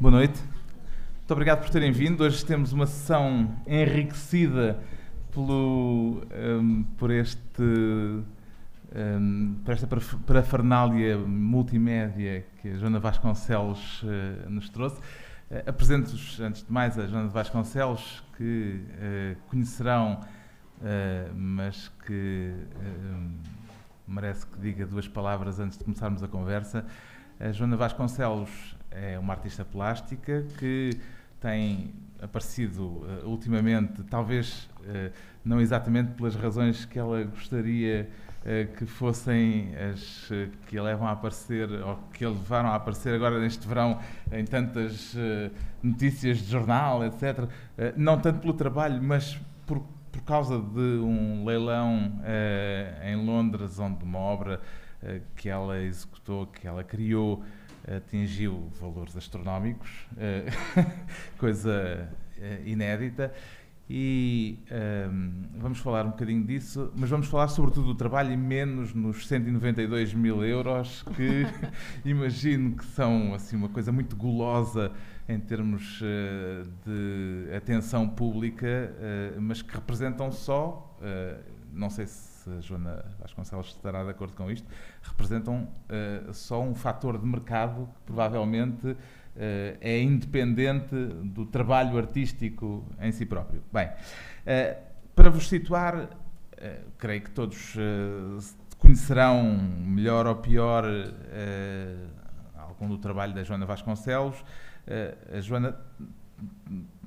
Boa noite. Muito obrigado por terem vindo. Hoje temos uma sessão enriquecida pelo, um, por, este, um, por esta parafernália multimédia que a Joana Vasconcelos uh, nos trouxe. Uh, Apresento-vos, antes de mais, a Joana Vasconcelos, que uh, conhecerão, mas que merece que diga duas palavras antes de começarmos a conversa. A Joana Vasconcelos é uma artista plástica que tem aparecido uh, ultimamente, talvez uh, não exatamente pelas razões que ela gostaria uh, que fossem as que a levam a aparecer ou que a levaram a aparecer agora neste verão em tantas notícias de jornal, etc. não tanto pelo trabalho, mas por, por causa de um leilão em Londres, onde uma obra que ela executou, que ela criou, atingiu valores astronómicos, eh, coisa eh, inédita. E um, ehm, vamos falar um bocadinho disso, mas vamos falar sobretudo do trabalho e menos nos 192 mil euros, que imagino que são assim uma coisa muito gulosa em termos uh, de atenção pública, uh, mas que representam só, uh, não sei se a Joana Vasconcelos estará de acordo com isto, representam uh, só um fator de mercado que provavelmente uh, é independente do trabalho artístico em si próprio. Bem, uh, para vos situar, creio que todos conhecerão melhor ou pior algum do trabalho da Joana Vasconcelos. a Joana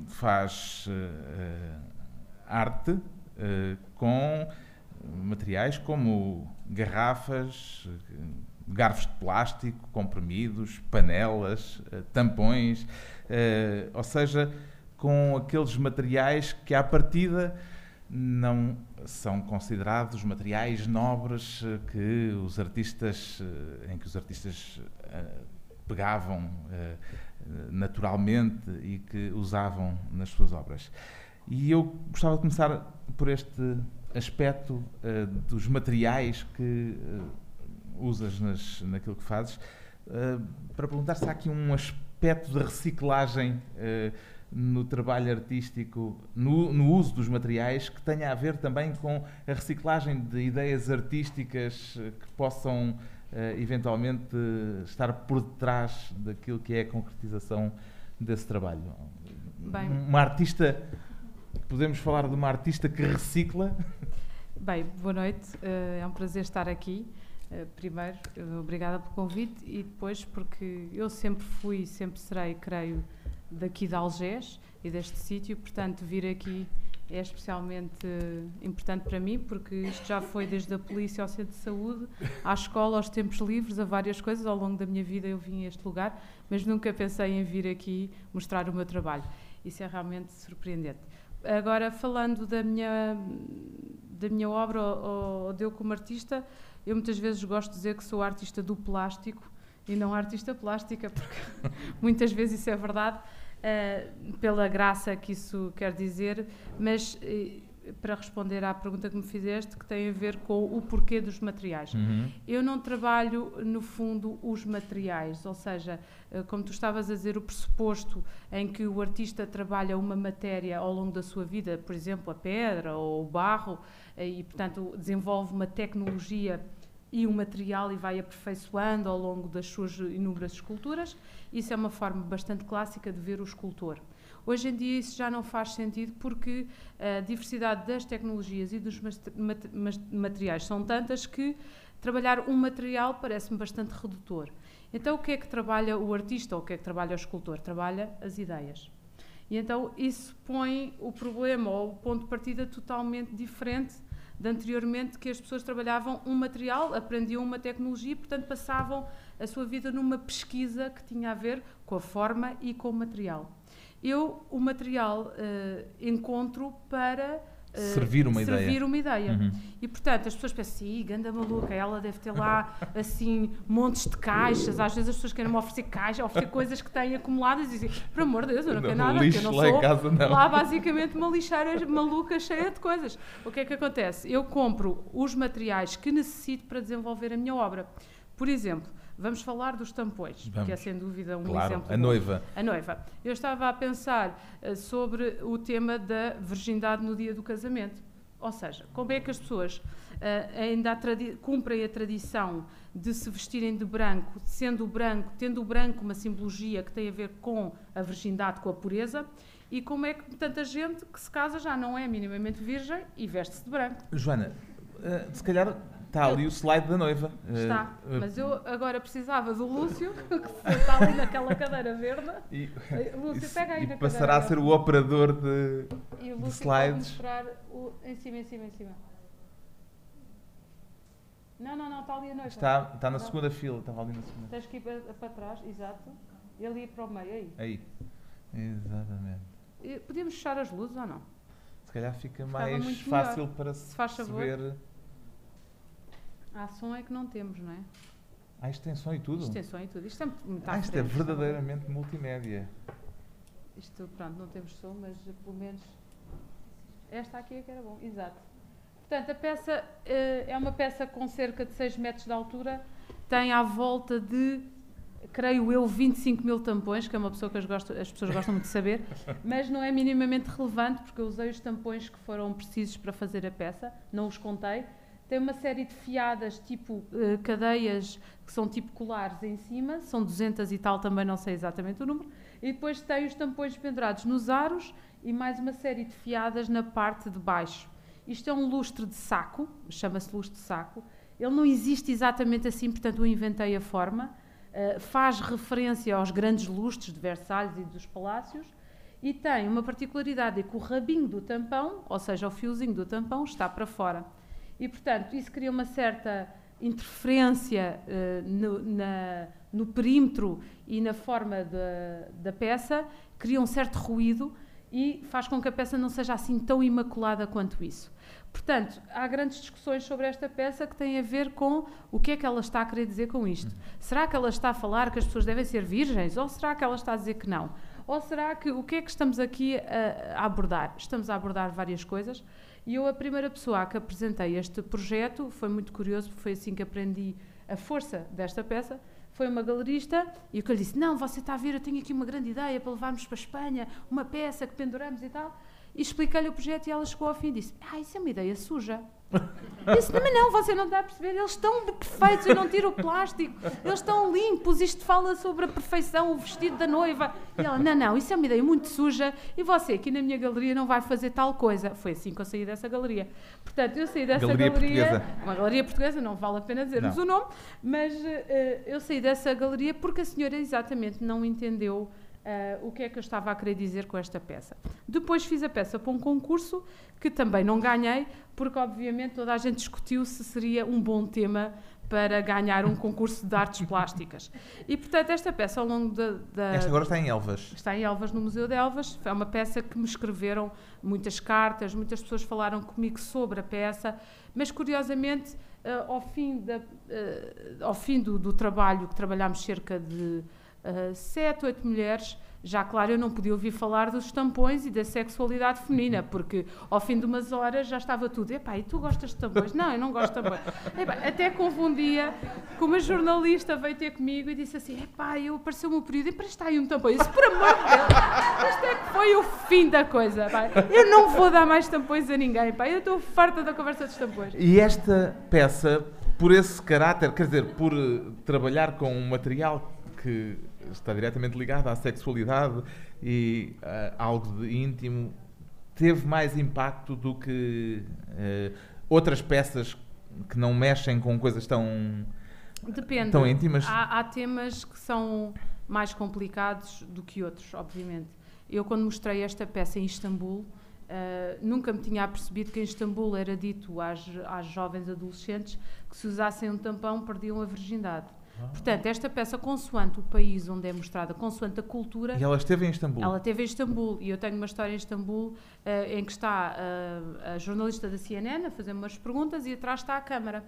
faz arte com materiais como garrafas, garfos de plástico, comprimidos, panelas, eh, tampões, eh, ou seja, com aqueles materiais que à partida não são considerados materiais nobres eh, que os artistas em que os artistas pegavam naturalmente e que usavam nas suas obras. E eu gostava de começar por este aspecto uh, dos materiais que uh, usas nas, naquilo que fazes, uh, para perguntar se há aqui um aspecto de reciclagem no trabalho artístico, no, no, uso dos materiais, que tenha a ver também com a reciclagem de ideias artísticas que possam eventualmente estar por detrás daquilo que é a concretização desse trabalho. Bem, uma artista podemos falar de uma artista que recicla? Bem, boa noite. Eh, é um prazer estar aqui. Eh, primeiro, eh, obrigada pelo convite e depois porque eu sempre fui, sempre serei, creio, daqui de Algés e deste sítio, portanto, vir aqui é especialmente importante para mim, porque isto já foi desde a polícia ao centro de saúde, à escola, aos tempos livres, a várias coisas. Ao longo da minha vida eu vim a este lugar, mas nunca pensei em vir aqui mostrar o meu trabalho. Isso é realmente surpreendente. Agora, falando da minha, da minha obra, ou, ou de eu como artista, eu muitas vezes gosto de dizer que sou artista do plástico e não artista plástica, porque muitas vezes isso é verdade, uh, pela graça que isso quer dizer, mas uh, para responder à pergunta que me fizeste, que tem a ver com o porquê dos materiais. Uhum. Eu não trabalho, no fundo, os materiais, ou seja, eh, como tu estavas a dizer, o pressuposto em que o artista trabalha uma matéria ao longo da sua vida, por exemplo, a pedra ou o barro, eh, e, portanto, desenvolve uma tecnologia e um material e vai aperfeiçoando ao longo das suas inúmeras esculturas. Isso é uma forma bastante clássica de ver o escultor. Hoje em dia isso já não faz sentido porque a diversidade das tecnologias e dos materiais são tantas que trabalhar um material parece-me bastante redutor. Então o que é que trabalha o artista ou o que é que trabalha o escultor? Trabalha as ideias. E então isso põe o problema ou o ponto de partida totalmente diferente de anteriormente que as pessoas trabalhavam um material, aprendiam uma tecnologia, portanto passavam a sua vida numa pesquisa que tinha a ver com a forma e com o material eu o material uh, encontro para uh, servir uma servir ideia. Uma ideia. Uhum. E portanto as pessoas pensam, sim, ganda maluca, ela deve ter lá assim montes de caixas. Às vezes as pessoas querem me oferecer caixas, oferecer coisas que têm acumuladas e dizem, por amor de Deus, eu não, não quero nada, lixo eu não lá sou em casa, não. lá basicamente uma lixeira maluca cheia de coisas. O que é que acontece? Eu compro os materiais que necessito para desenvolver a minha obra. Por exemplo, Vamos falar dos tampões, Vamos. que é sem dúvida um Claro, exemplo. a noiva. A noiva. Eu estava a pensar eh, sobre o tema da virgindade no dia do casamento. Ou seja, como é que as pessoas eh, ainda a cumprem a tradição de se vestirem de branco, sendo o branco, tendo o branco uma simbologia que tem a ver com a virgindade, com a pureza, e como é que tanta gente que se casa já não é minimamente virgem e veste-se de branco. Joana, eh, se calhar está ali o slide da noiva. Está. eh, Mas eu agora precisava do Lúcio, que está ali naquela cadeira verde. e, Eh, Lúcio, isso- pega aí e na passará a ser o operador de. E o de Lúcio pode slides. mostrar o, em cima, em cima, em cima. Não, não, não, está ali a noiva. Está, está na Não. segunda fila, estava ali na segunda. Tens que ir para, para trás, exato. E ali para o meio, aí. Aí. Exatamente. Podíamos fechar as luzes ou não? Se calhar fica Ficava mais fácil para Se se faz Há som é que não temos, não é? Tem som e tudo? Som e tudo. Isto é muito, à ah, isto é verdadeiramente multimédia. Isto, pronto, não temos som, mas pelo menos esta aqui é que era bom, exato. Portanto, a peça eh, é uma peça com cerca de 6 metros de altura, tem à volta de, creio eu, 25 mil tampões, que é uma pessoa que as, gosto- as pessoas gostam muito de saber, mas não é minimamente relevante, porque eu usei os tampões que foram precisos para fazer a peça, não os contei. Tem uma série de fiadas, tipo eh, cadeias, que são tipo colares em cima, são 200 e tal, também não sei exatamente o número. E depois tem os tampões pendurados nos aros e mais uma série de fiadas na parte de baixo. Isto é um lustre de saco, chama-se lustre de saco. Ele não existe exatamente assim, portanto eu inventei a forma. Uh, faz referência aos grandes lustres de Versalhes e dos palácios e tem uma particularidade, é que o rabinho do tampão, ou seja, o fiozinho do tampão, está para fora. E, portanto, isso cria uma certa interferência eh, no, na- no perímetro e na forma da, da peça, cria um certo ruído e faz com que a peça não seja assim tão imaculada quanto isso. Portanto, há grandes discussões sobre esta peça que têm a ver com o que é que ela está a querer dizer com isto. Será que ela está a falar que as pessoas devem ser virgens ou será que ela está a dizer que não? Ou será que o que é que estamos aqui a, a abordar? Estamos a abordar várias coisas e eu, a primeira pessoa a que apresentei este projeto, foi muito curioso, porque foi assim que aprendi a força desta peça, foi uma galerista e que eu lhe disse, não, você está a ver, eu tenho aqui uma grande ideia para levarmos para a Espanha, uma peça que penduramos e tal. E expliquei-lhe o projeto e ela chegou ao fim e disse, ah, isso é uma ideia suja. Eu disse, não, mas não, você não está a perceber, eles estão perfeitos, eu não tiro o plástico, eles estão limpos, isto fala sobre a perfeição, o vestido da noiva. E ela, não, não, isso é uma ideia muito suja e você aqui na minha galeria não vai fazer tal coisa. Foi assim que eu saí dessa galeria. Portanto, eu saí dessa Galeria galeria, portuguesa. uma galeria portuguesa, não vale a pena dizermos Não. o nome, mas eh, eu saí dessa galeria porque a senhora exatamente não entendeu eh, o que é que eu estava a querer dizer com esta peça. Depois fiz a peça para um concurso que também não ganhei, porque obviamente toda a gente discutiu se seria um bom tema para ganhar um concurso de artes plásticas. E portanto, esta peça ao longo da. da- Esta agora está em Elvas. Está em Elvas, no Museu de Elvas. É uma peça que me escreveram muitas cartas, muitas pessoas falaram comigo sobre a peça, mas curiosamente, eh, ao fim, da, eh, ao fim do, do trabalho, que trabalhámos cerca de eh, sete, oito mulheres, já claro, eu não podia ouvir falar dos tampões e da sexualidade feminina, porque ao fim de umas horas já estava tudo. Epá, e tu gostas de tampões? Não, eu não gosto de tampões. Epá, até confundia que uma jornalista veio ter comigo e disse assim: Epá, eu apareceu-me o período, empresta aí um tampão. Eu disse: Por amor de Deus, isto é que foi o fim da coisa. Pá. Eu não vou dar mais tampões a ninguém. Pá. Eu estou farta da conversa dos tampões. E esta peça, por esse caráter, quer dizer, por trabalhar com um material que está diretamente ligado à sexualidade e a algo de íntimo, teve mais impacto do que eh, outras peças que não mexem com coisas tão. Depende. Tão íntimas? Há, há temas que são mais complicados do que outros, obviamente. Eu, quando mostrei esta peça em Istambul, eh, nunca me tinha apercebido que em Istambul era dito às, às jovens adolescentes que se usassem um tampão perdiam a virgindade. Portanto, esta peça, consoante o país onde é mostrada, consoante a cultura, E ela esteve em Istambul. ela teve em Istambul e eu tenho uma história em Istambul eh, em que está eh, a jornalista da CNN a fazer umas perguntas e atrás está a câmara.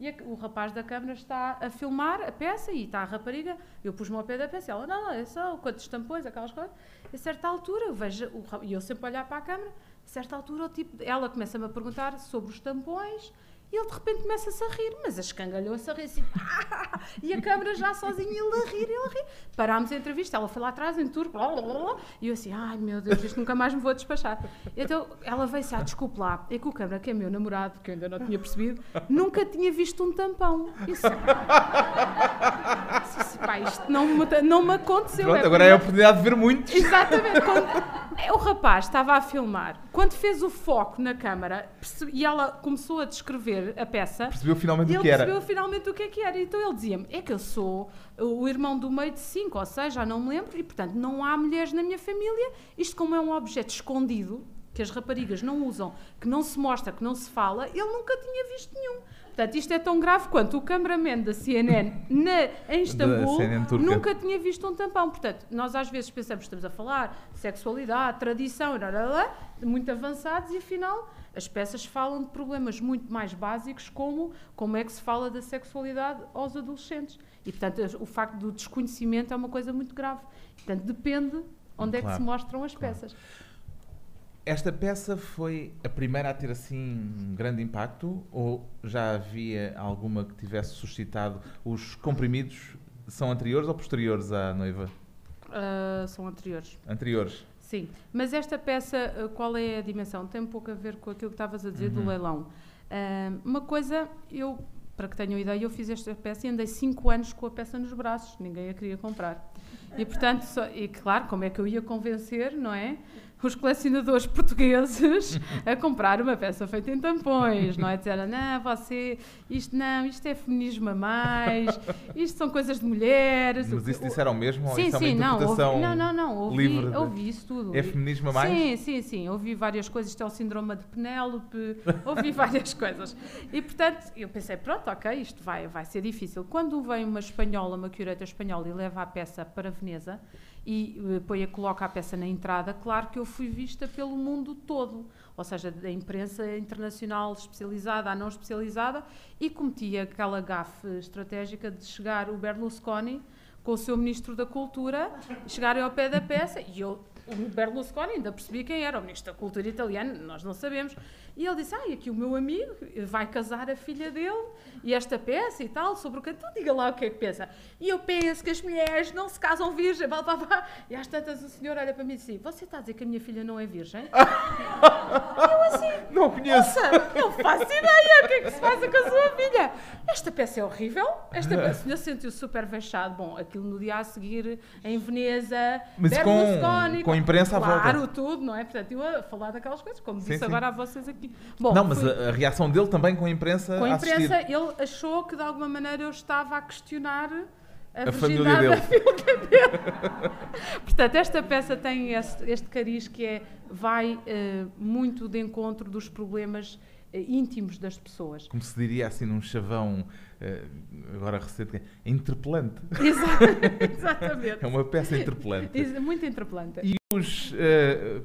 E a- o rapaz da câmara está a filmar a peça e está a rapariga. Eu pus-me ao pé da peça e ela, não, não, é só quantos tampões, aquelas coisas. E a certa altura, eu vejo, o e eu sempre olhar para a câmara, a certa altura, o tipo, ela começa-me a perguntar sobre os tampões E ele de repente começa-se a rir, mas a escangalhou-se a rir assim, e a câmara já sozinha, ele a rir, ele a rir. Parámos a entrevista, ela foi lá atrás em turco, blá, blá, blá, e eu assim, ai meu Deus, isto nunca mais me vou despachar. Então ela veio-se, ah, desculpe lá, é que o câmara, que é meu namorado, que eu ainda não tinha percebido, nunca tinha visto um tampão. Isso, pá, isto não me, não me aconteceu. Pronto, agora é a oportunidade de ver muitos. Exatamente. Quando, o rapaz estava a filmar, quando fez o foco na câmara e ela começou a descrever a peça, percebeu finalmente o que era. percebeu finalmente o que é que era. Então ele dizia-me: é que eu sou o irmão do meio de cinco ou seis, já não me lembro, e portanto não há mulheres na minha família. Isto, como é um objeto escondido, que as raparigas não usam, que não se mostra, que não se fala, ele nunca tinha visto nenhum. Portanto, isto é tão grave quanto o cameraman da CNN na, em Istambul nunca tinha visto um tampão. Portanto, nós às vezes pensamos que estamos a falar de sexualidade, tradição, muito avançados, e afinal as peças falam de problemas muito mais básicos, como como é que se fala da sexualidade aos adolescentes. E, portanto, o facto do desconhecimento é uma coisa muito grave. Portanto, depende onde claro, é que se mostram as claro. peças. Esta peça foi a primeira a ter assim um grande impacto ou já havia alguma que tivesse suscitado? Os comprimidos são anteriores ou posteriores à noiva? Uh, são anteriores. Anteriores? Sim, mas esta peça, ah, qual é a dimensão? Tem um pouco a ver com aquilo que estavas a dizer uhum. do leilão. Uh, uma coisa, eu, para que tenham ideia, eu fiz esta peça e andei 5 anos com a peça nos braços, ninguém a queria comprar. E portanto, só, e claro, como é que eu ia convencer, não é? Os colecionadores portugueses a comprar uma peça feita em tampões, não é? Disseram, não, você, isto não, isto é feminismo a mais, isto são coisas de mulheres. Mas isso disseram mesmo? Sim, isso sim, é não, ouvi, não, não, não, ouvi, livre ouvi isso tudo. É feminismo a mais? Sim, sim, sim, ouvi várias coisas, isto é o síndrome de Penélope, ouvi várias coisas. E, portanto, eu pensei, pronto, ok, isto vai, vai ser difícil. Quando vem uma espanhola, uma cureta espanhola e leva a peça para Veneza, e eh, coloca a peça na entrada, claro que eu fui vista pelo mundo todo, ou seja, da imprensa internacional especializada à não especializada, e cometi aquela gafe estratégica de chegar o Berlusconi com o seu Ministro da Cultura, chegarem ao pé da peça, e eu, o Berlusconi, ainda percebi quem era, o Ministro da Cultura italiano, nós não sabemos, e ele disse: Ah, e aqui o meu amigo vai casar a filha dele e esta peça e tal, sobre o canto. Diga lá o que é que pensa. E eu penso que as mulheres não se casam virgem. Blá, blá, blá. E às tantas o senhor olha para mim e diz: Você está a dizer que a minha filha não é virgem? eu assim: Não conheço. não faço ideia. O que é que se passa com a sua filha? Esta peça é horrível. Esta peça, o senhor sentiu-se super vexado. Bom, aquilo no dia a seguir em Veneza, Mas com, com a imprensa claro, à volta. Claro, tudo, não é? Portanto, eu a falar daquelas coisas, como sim, disse sim. agora a vocês aqui Bom, não, mas fui... a, a, reação dele também com a imprensa. Com a imprensa, a ele achou que de alguma maneira eu estava a questionar a, a família dele. dele. Portanto, esta peça tem este, este cariz que é, vai uh, muito de encontro dos problemas uh, íntimos das pessoas. Como se diria assim num chavão, uh, agora recente, é interpelante. Exatamente. é uma peça interpelante. Muito interpelante. E os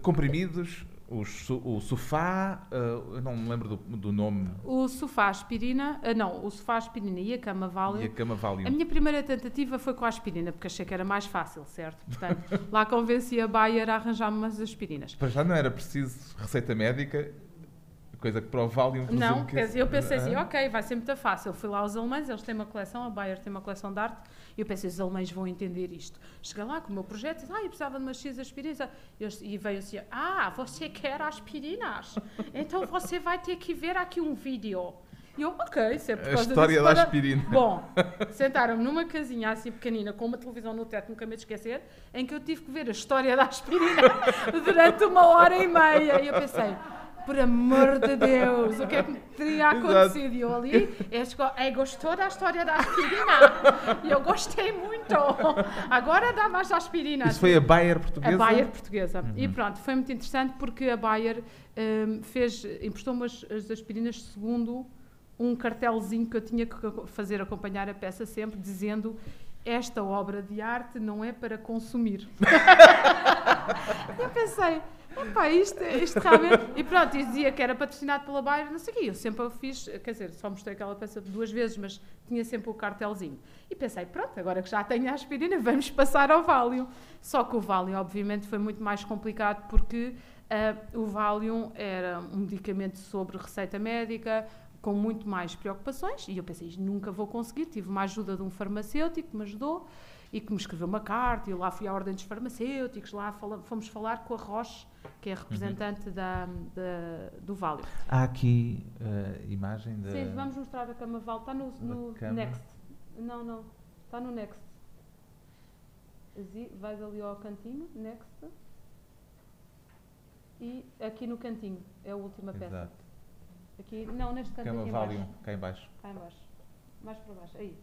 comprimidos o, o sofá, uh, eu não me lembro do, do, nome. O sofá aspirina, uh, não, o sofá aspirina e a cama Valium. E a cama Valium. A minha primeira tentativa foi com a aspirina, porque achei que era mais fácil, certo? Portanto, lá convenci a Bayer a arranjar-me umas aspirinas. Para já não era preciso receita médica, coisa que para o Valium Não, que... eu pensei assim, ok, vai ser muito fácil. Fui lá aos alemães, eles têm uma coleção, a Bayer tem uma coleção de arte, e eu pensei, os alemães vão entender isto. Cheguei lá com o meu projeto, disse, ah, eu precisava de umas X aspirinas. E veio assim, ah, você quer aspirinas? Então você vai ter que ver aqui um vídeo. E eu, ok, sempre é por causa A história da aspirina. Bom, sentaram-me numa casinha assim pequenina, com uma televisão no teto, nunca me esquecer, em que eu tive que ver a história da aspirina durante uma hora e meia. E eu pensei, por amor de Deus, o que é que teria acontecido? E eu ali, é, gostou da história da aspirina? E eu gostei muito. Agora dá mais aspirina. Isso foi a Bayer portuguesa? A Bayer portuguesa. Uhum. E pronto, foi muito interessante porque a Bayer um, fez, emprestou-me as, as aspirinas segundo um cartelzinho que eu tinha que fazer acompanhar a peça sempre, dizendo esta obra de arte não é para consumir. eu pensei, Epá, isto, isto realmente. E pronto, e dizia que era patrocinado pela Bayer, não sei o quê. Eu sempre o fiz, quer dizer, só mostrei aquela peça duas vezes, mas tinha sempre o cartelzinho. E pensei, pronto, agora que já tenho a aspirina, vamos passar ao Valium. Só que o Valium, obviamente, foi muito mais complicado porque uh, o Valium era um medicamento sobre receita médica, com muito mais preocupações, e eu pensei, nunca vou conseguir. Tive uma ajuda de um farmacêutico que me ajudou e que me escreveu uma carta, e lá fui à Ordem dos Farmacêuticos, lá fala, fomos falar com a Roche, que é a representante uhum. da, da, do Vale. Há aqui uh, imagem da... Sim, vamos mostrar a cama Vale, está no, no Next. Não, não, está no Next. Vais ali ao cantinho, Next. E aqui no cantinho, é a última peça. Exato. Aqui, não, neste canto Cama aqui Valium, cá em baixo. Cá em baixo. Mais para baixo, aí.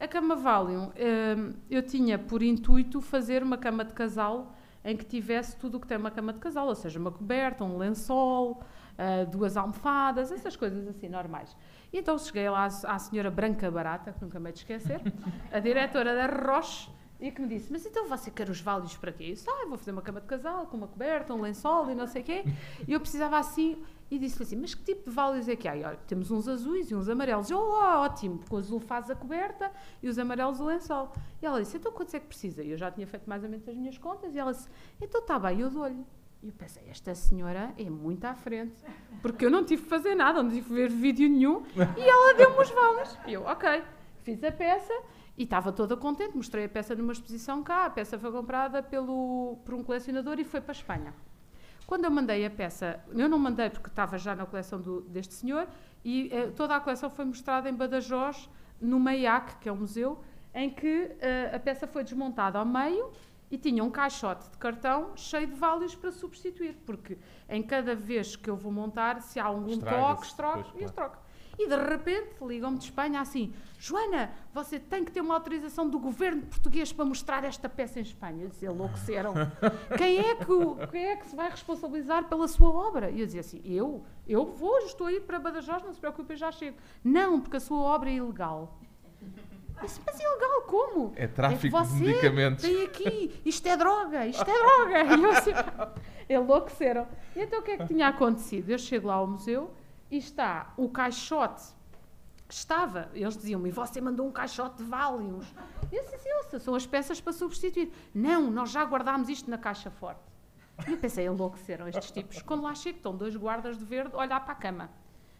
A cama Valium, hum, eu tinha por intuito fazer uma cama de casal em que tivesse tudo o que tem uma cama de casal, ou seja, uma coberta, um lençol, uh, duas almofadas, essas coisas assim normais. E então cheguei lá à, senhora Branca Barata, que nunca me de esquecer, a diretora da Roche, e que me disse, mas então você quer os válios para quê? Eu disse, ah, vou fazer uma cama de casal com uma coberta, um lençol e não sei o quê. E eu precisava assim e disse-lhe assim: Mas que tipo de válios é que há? E, olha, temos uns azuis e uns amarelos. Eu, oh, ótimo, porque o azul faz a coberta e os amarelos o lençol. E ela disse: Então quantos é que precisa? E eu já tinha feito mais ou menos as minhas contas. E ela disse: Então está bem, eu dou-lhe. E eu pensei: Esta senhora é muito à frente, porque eu não tive que fazer nada, não tive que ver vídeo nenhum. E ela deu-me os válios. E eu, ok, fiz a peça. E estava toda contente, mostrei a peça numa exposição cá. A peça foi comprada pelo, por um colecionador e foi para a Espanha. Quando eu mandei a peça, eu não mandei porque estava já na coleção do, deste senhor, e eh, toda a coleção foi mostrada em Badajoz, no MEIAC, que é o museu, em que eh, a peça foi desmontada ao meio e tinha um caixote de cartão cheio de válios para substituir, porque em cada vez que eu vou montar, se há algum toque, troco e eu troco. E de repente ligam-me de Espanha assim: Joana, você tem que ter uma autorização do governo português para mostrar esta peça em Espanha. Eu dizia: enlouqueceram. quem, é que, quem é que se vai responsabilizar pela sua obra? E eu dizia assim: eu? Eu vou, estou a ir para Badajoz, não se preocupe, eu já chego. Não, porque a sua obra é ilegal. Disse, mas ilegal como? É tráfico é de medicamentos. Tem aqui, isto é droga, isto é droga. E eu assim, enlouqueceram. E então o que é que tinha acontecido? Eu chego lá ao museu e está o caixote. Estava, eles diziam-me, e você mandou um caixote de Valiums. Eu disse, sim, são as peças para substituir. Não, nós já guardámos isto na caixa forte. E eu pensei, enlouqueceram estes tipos. Quando lá chego, estão dois guardas de verde a olhar para a cama.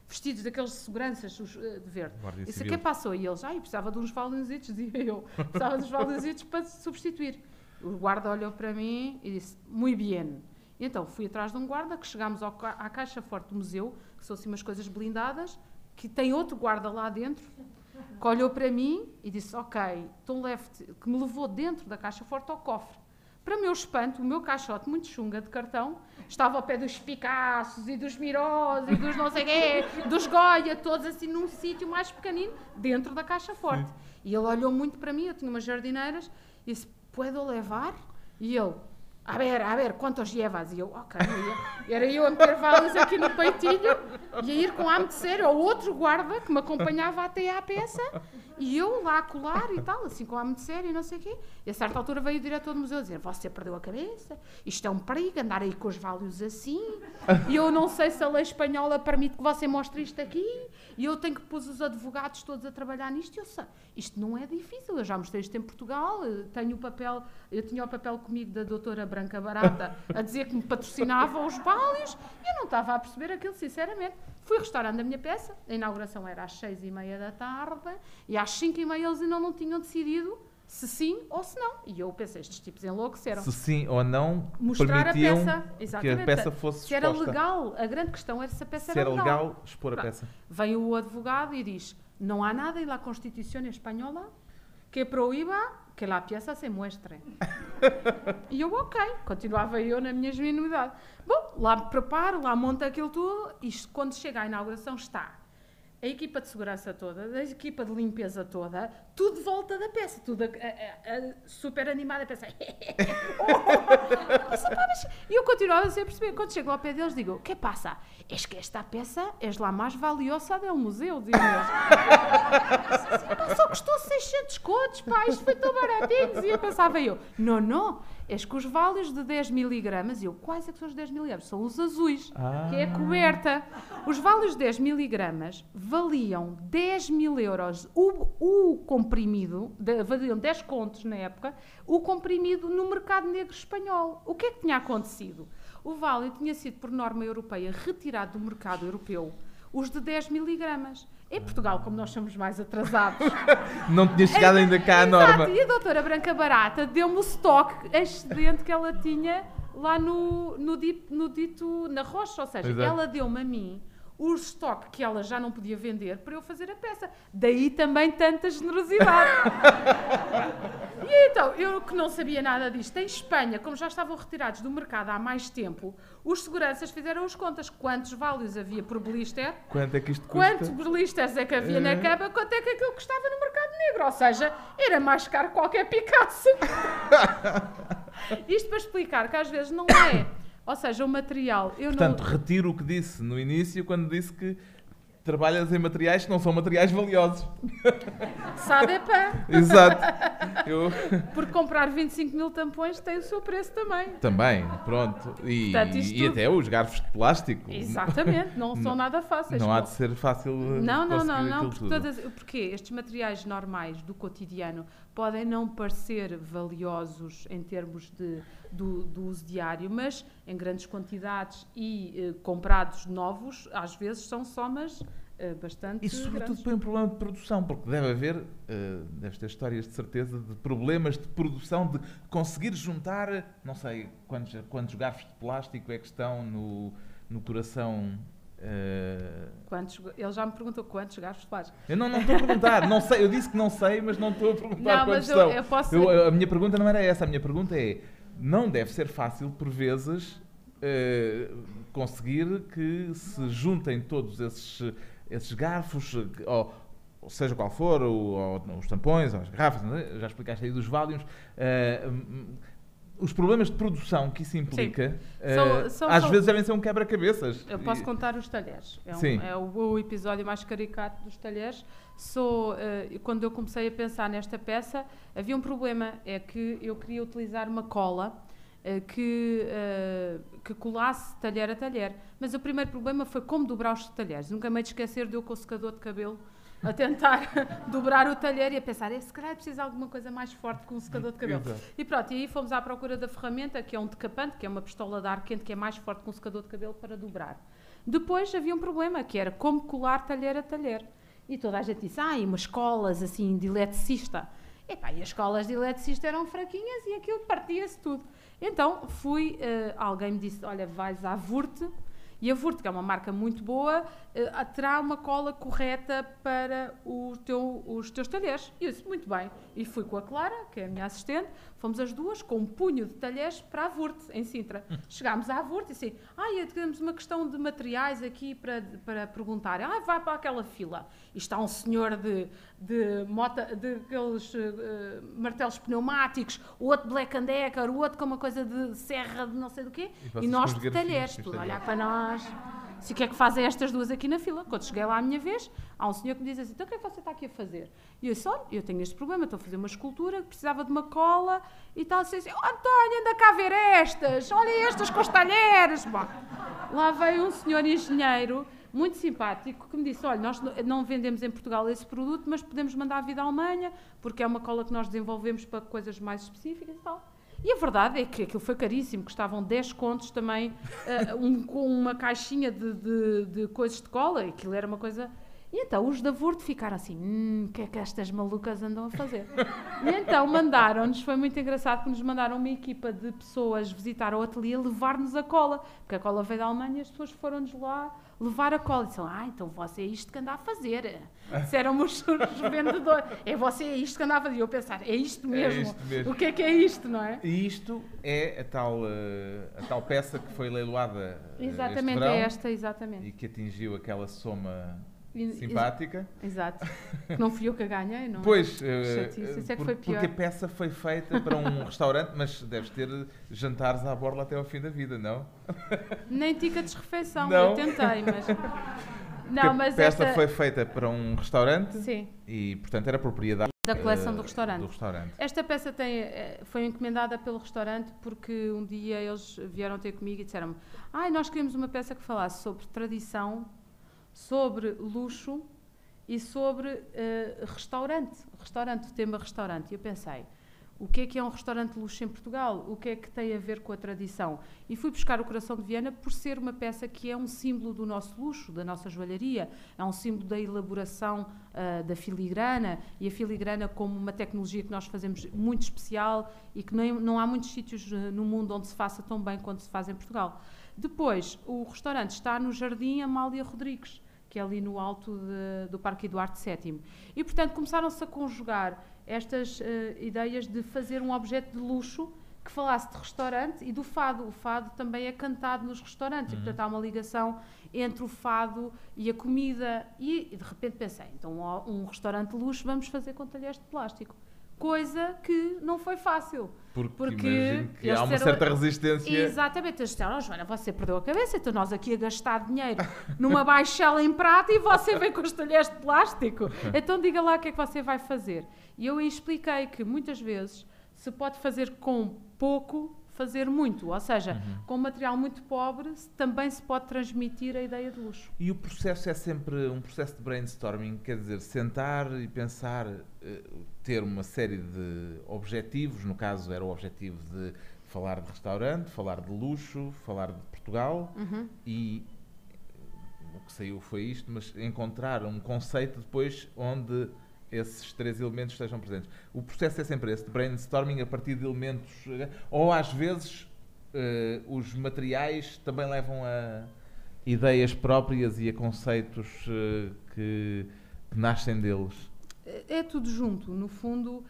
Vestidos daqueles seguranças eh, de verde. Isso aqui passou. E eles, ah, eu precisava de uns Valiumsitos, dizia eu. Precisava de uns Valiumsitos para substituir. O guarda olhou para mim e disse, muito bem. E então fui atrás de um guarda, que chegámos ao, à caixa forte do museu, que são assim umas coisas blindadas, que tem outro guarda lá dentro, que olhou para mim e disse, ok, então leve-te, que me levou dentro da caixa forte ao cofre. Para meu espanto, o meu caixote, muito chunga de cartão, estava ao pé dos Picassos e dos Mirós e dos não sei quê, dos Goya, todos assim num sítio mais pequenino, dentro da caixa forte. Sim. E ele olhou muito para mim, eu tinha umas jardineiras, e disse, puedo levar? E ele, a ver, a ver, quantos llevas? E eu, ok, era eu a meter valas aqui no peitinho e a ir com a sério ao outro guarda que me acompanhava até à peça e eu lá a colar e tal, assim a de sério e não sei o quê. E a certa altura veio o diretor do museu dizer: Você perdeu a cabeça, isto é um perigo, andar aí com os válios assim. E eu não sei se a lei espanhola permite que você mostre isto aqui. E eu tenho que pôr os advogados todos a trabalhar nisto. E eu sei, isto não é difícil, eu já mostrei isto em Portugal, tenho o papel, eu tinha o papel comigo da doutora Branca Barata a dizer que me patrocinava os válios e eu não estava a perceber aquilo, sinceramente. Fui restaurando a minha peça, a inauguração era às seis e meia da tarde e às cinco e meia eles ainda não tinham decidido se sim ou se não. E eu pensei, estes tipos enlouqueceram. Se sim ou não, mostrar a peça, exatamente, que a peça fosse Se era legal, a grande questão era se a peça se era, legal. legal expor Pronto. a peça. Vem o advogado e diz, não há nada em la Constituição espanhola que proíba que a peça se muestre. e eu, ok, continuava eu na minha genuinidade. Bom, lá me preparo, lá monto aquilo tudo, e quando chega à inauguração está a equipa de segurança toda, a equipa de limpeza toda, tudo de volta da peça, tudo a, a, a, super animada, a pensar. e eu continuava sem perceber. Quando chego ao pé deles, digo: O que passa? É que esta peça é a mais valiosa do museu, digo Só custou 600 contos, pá, isto foi tão baratinho. E eu pensava eu: Não, não és que os válios de 10 miligramas, eu, quais é que são os 10 miligramas? São os azuis, ah. que é a coberta. Os válios de 10 miligramas valiam 10 mil euros o, o comprimido, valiam 10 contos na época, o comprimido no mercado negro espanhol. O que é que tinha acontecido? O válio tinha sido, por norma europeia, retirado do mercado europeu os de 10 miligramas. Em Portugal, como nós somos mais atrasados, Não tinha chegado ainda cá a norma. Exato, e a doutora Branca Barata deu-me o estoque excedente que ela tinha lá no, no, di- no dito, na rocha, ou seja, Exato. ela deu-me a mim o estoque que ela já não podia vender para eu fazer a peça. Daí também tanta generosidade. e então, eu que não sabia nada disto, em Espanha, como já estavam retirados do mercado há mais tempo, os seguranças fizeram as contas. Quantos válios havia por blister? Quanto é que isto custa? Quantos blisters é que havia na É. cama? Quanto é que aquilo custava no mercado negro? Ou seja, era mais caro que qualquer Picasso. Isto para explicar que às vezes não é. Ou seja, o material. Eu Portanto, não... retiro o que disse no início, quando disse que trabalhas em materiais que não são materiais valiosos. Sabe é pá. Exato. Eu Porque comprar 25 mil tampões tem o seu preço também. também, pronto. E, Portanto, e tudo- até os garfos de plástico. Exatamente, não são nada fáceis. Não há de ser fácil uh, Não, não, não, não, porque, todas, porque estes materiais normais do cotidiano podem não parecer valiosos em termos de, do, do uso diário, mas em grandes quantidades e eh, comprados novos, às vezes são somas eh, bastante E sobretudo grandes. põe um problema de produção, porque deve haver, uh, deves ter histórias de certeza de problemas de produção, de conseguir juntar, não sei quantos, quantos garfos de plástico é que estão no, no coração. Uh, Quantos, ele já me perguntou quantos gastos faz. Eu não, não estou a perguntar, não sei, eu disse que não sei, mas não estou a perguntar Não, quantos mas eu, eu posso. Eu- a minha pergunta não era essa, a minha pergunta é: não deve ser fácil, por vezes, eh, conseguir que se juntem todos esses, esses garfos, eh, ou, ou seja qual for, ou, ou os tampões, ou as garrafas, já explicaste aí dos Valiums. eh, hum, os problemas de produção que isso implica, eh, São- são- às são- vezes devem ser um quebra-cabeças. Eu posso E- contar os talheres. É, um- é o, o episódio mais caricato dos talheres. Sou, eh, quando eu comecei a pensar nesta peça, havia um problema. É que eu queria utilizar uma cola eh, que, que colasse talher a talher. Mas o primeiro problema foi como dobrar os talheres. Nunca me esquecer de eu com o secador de cabelo a tentar dobrar o talher e a pensar, "Eh, se calhar precisa de alguma coisa mais forte que um secador de cabelo. Exato. E pronto, e aí fomos à procura da ferramenta, que é um decapante, que é uma pistola de ar quente que é mais forte que um secador de cabelo para dobrar. Depois havia um problema, que era como colar talher a talher. E toda a gente disse, ah, e umas colas assim de eletricista. Epá, e as colas de eletricista eram fraquinhas e aquilo partia-se tudo. Então fui, eh, alguém me disse, olha, vais à Vurte, e a Vurte, que é uma marca muito boa, eh, terá uma cola correta para teu- os teus talheres. E eu disse, muito bem. E fui com a Clara, que é a minha assistente, fomos as duas com um punho de talheres para a Vurte, em Sintra. Chegámos à Vurte e disse, ah, temos uma questão de materiais aqui para, para perguntar. Ah, vai para aquela fila. E está um senhor de, de, mota, de aqueles eh, eh, martelos pneumáticos, o outro Black and Decker, o outro com uma coisa de serra de não sei do quê. E E, nós de talheres, tudo a olhar para nós. Se o que é que fazem estas duas aqui na fila? Quando cheguei lá à minha vez, há um senhor que me diz assim: então o que é que você está aqui a fazer? E eu disse: olha, eu tenho este problema, estou a fazer uma escultura precisava de uma cola e tal. Assim, assim, oh, António, anda cá ver estas, olha estas com os talheres. Bom, lá veio um senhor engenheiro muito simpático que me disse: olha, nós não- vendemos em Portugal esse produto, mas podemos mandar vir da Alemanha, porque é uma cola que nós desenvolvemos para coisas mais específicas e tal. E a verdade é que aquilo foi caríssimo, custavam 10 contos também, eh, um- com uma caixinha de, de- de coisas de cola, aquilo era uma coisa. E então os da Vurte ficaram assim: hum, o que é que estas malucas andam a fazer? e então mandaram-nos, foi muito engraçado, que nos mandaram uma equipa de pessoas visitar o ateliê levar-nos a cola, porque a cola veio da Alemanha e as pessoas foram-nos lá levar a cola. E disseram: ah, então você é isto que anda a fazer. Disseram-me os, os vendedores: é você é isto que anda a fazer. E eu pensar: é isto É mesmo. isto mesmo. O que é que é isto, não é? E isto é a tal, eh, a tal peça que foi leiloada eh, Exatamente, verão é esta, exatamente. e que atingiu aquela soma simpática. Exato. Não fui eu que a ganhei, não é? Pois, eh, chatice, isso é que foi pior. porque a peça foi feita para um restaurante, mas deves ter jantares à borla até ao fim da vida, não? Nem tickets de refeição, Não. eu tentei, mas. Não, a mas peça esta. foi feita para um restaurante Sim, e, portanto, era propriedade da coleção eh, do restaurante. do restaurante. Esta peça tem, eh, foi encomendada pelo restaurante porque um dia eles vieram ter comigo e disseram-me: Ai, nós queremos uma peça que falasse sobre tradição, sobre luxo e sobre eh, restaurante. Restaurante, o tema restaurante. E eu pensei: O que é que é um restaurante de luxo em Portugal? O que é que tem a ver com a tradição? E fui buscar o Coração de Viana por ser uma peça que é um símbolo do nosso luxo, da nossa joalharia, é um símbolo da elaboração uh, da filigrana e a filigrana como uma tecnologia que nós fazemos muito especial e que nem, não há muitos sítios uh, no mundo onde se faça tão bem quanto se faz em Portugal. Depois, o restaurante está no Jardim Amália Rodrigues, que é ali no alto de, do Parque Eduardo VII. E, portanto, começaram-se a conjugar estas uh, ideias de fazer um objeto de luxo que falasse de restaurante e do fado. O fado também é cantado nos restaurantes, uhum. e portanto há uma ligação entre o fado e a comida. E, e de repente pensei, então um restaurante de luxo vamos fazer com talheres de plástico. Coisa que não foi fácil. Porque, porque que há uma certa resistência. Exatamente, eles disseram, oh, Joana, você perdeu a cabeça, então nós aqui a gastar dinheiro numa baixela em prata e você vem com os talheres de plástico. Então diga lá o que é que você vai fazer. E eu expliquei que muitas vezes se pode fazer com pouco, fazer muito. Ou seja, uhum. com material muito pobre também se pode transmitir a ideia de luxo. E o processo é sempre um processo de brainstorming, quer dizer, sentar e pensar, eh, ter uma série de objetivos, no caso era o objetivo de falar de restaurante, falar de luxo, falar de Portugal uhum. e o que saiu foi isto, mas encontrar um conceito depois onde esses três elementos estejam presentes. O processo é sempre esse, de brainstorming a partir de elementos, ou às vezes uh, os materiais também levam a ideias próprias e a conceitos uh, que, que, nascem deles. É, é tudo junto, no fundo,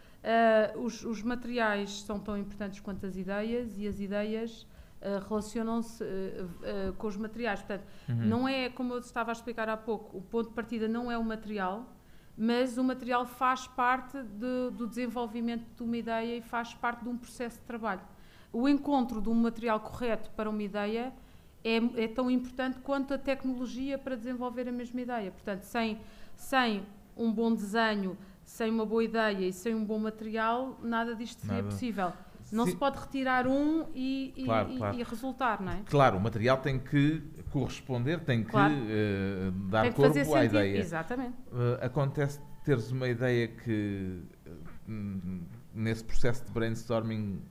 uh, os, os, materiais são tão importantes quanto as ideias e as ideias relacionam-se com os materiais. Portanto, uhum. não é, como eu estava a explicar há pouco, o ponto de partida não é o material, mas o material faz parte de, do desenvolvimento de uma ideia e faz parte de um processo de trabalho. O encontro de um material correto para uma ideia é, é tão importante quanto a tecnologia para desenvolver a mesma ideia. Portanto, sem, sem um bom desenho, sem uma boa ideia e sem um bom material, nada disto seria nada. possível. Não Sim. se pode retirar um e, e, claro, e, claro. e, resultar, não é? Claro, o material tem que corresponder, tem que claro. uh, dar tem que corpo à sentido. ideia. Exatamente. Uh, acontece teres uma ideia que, uh, nesse processo de brainstorming,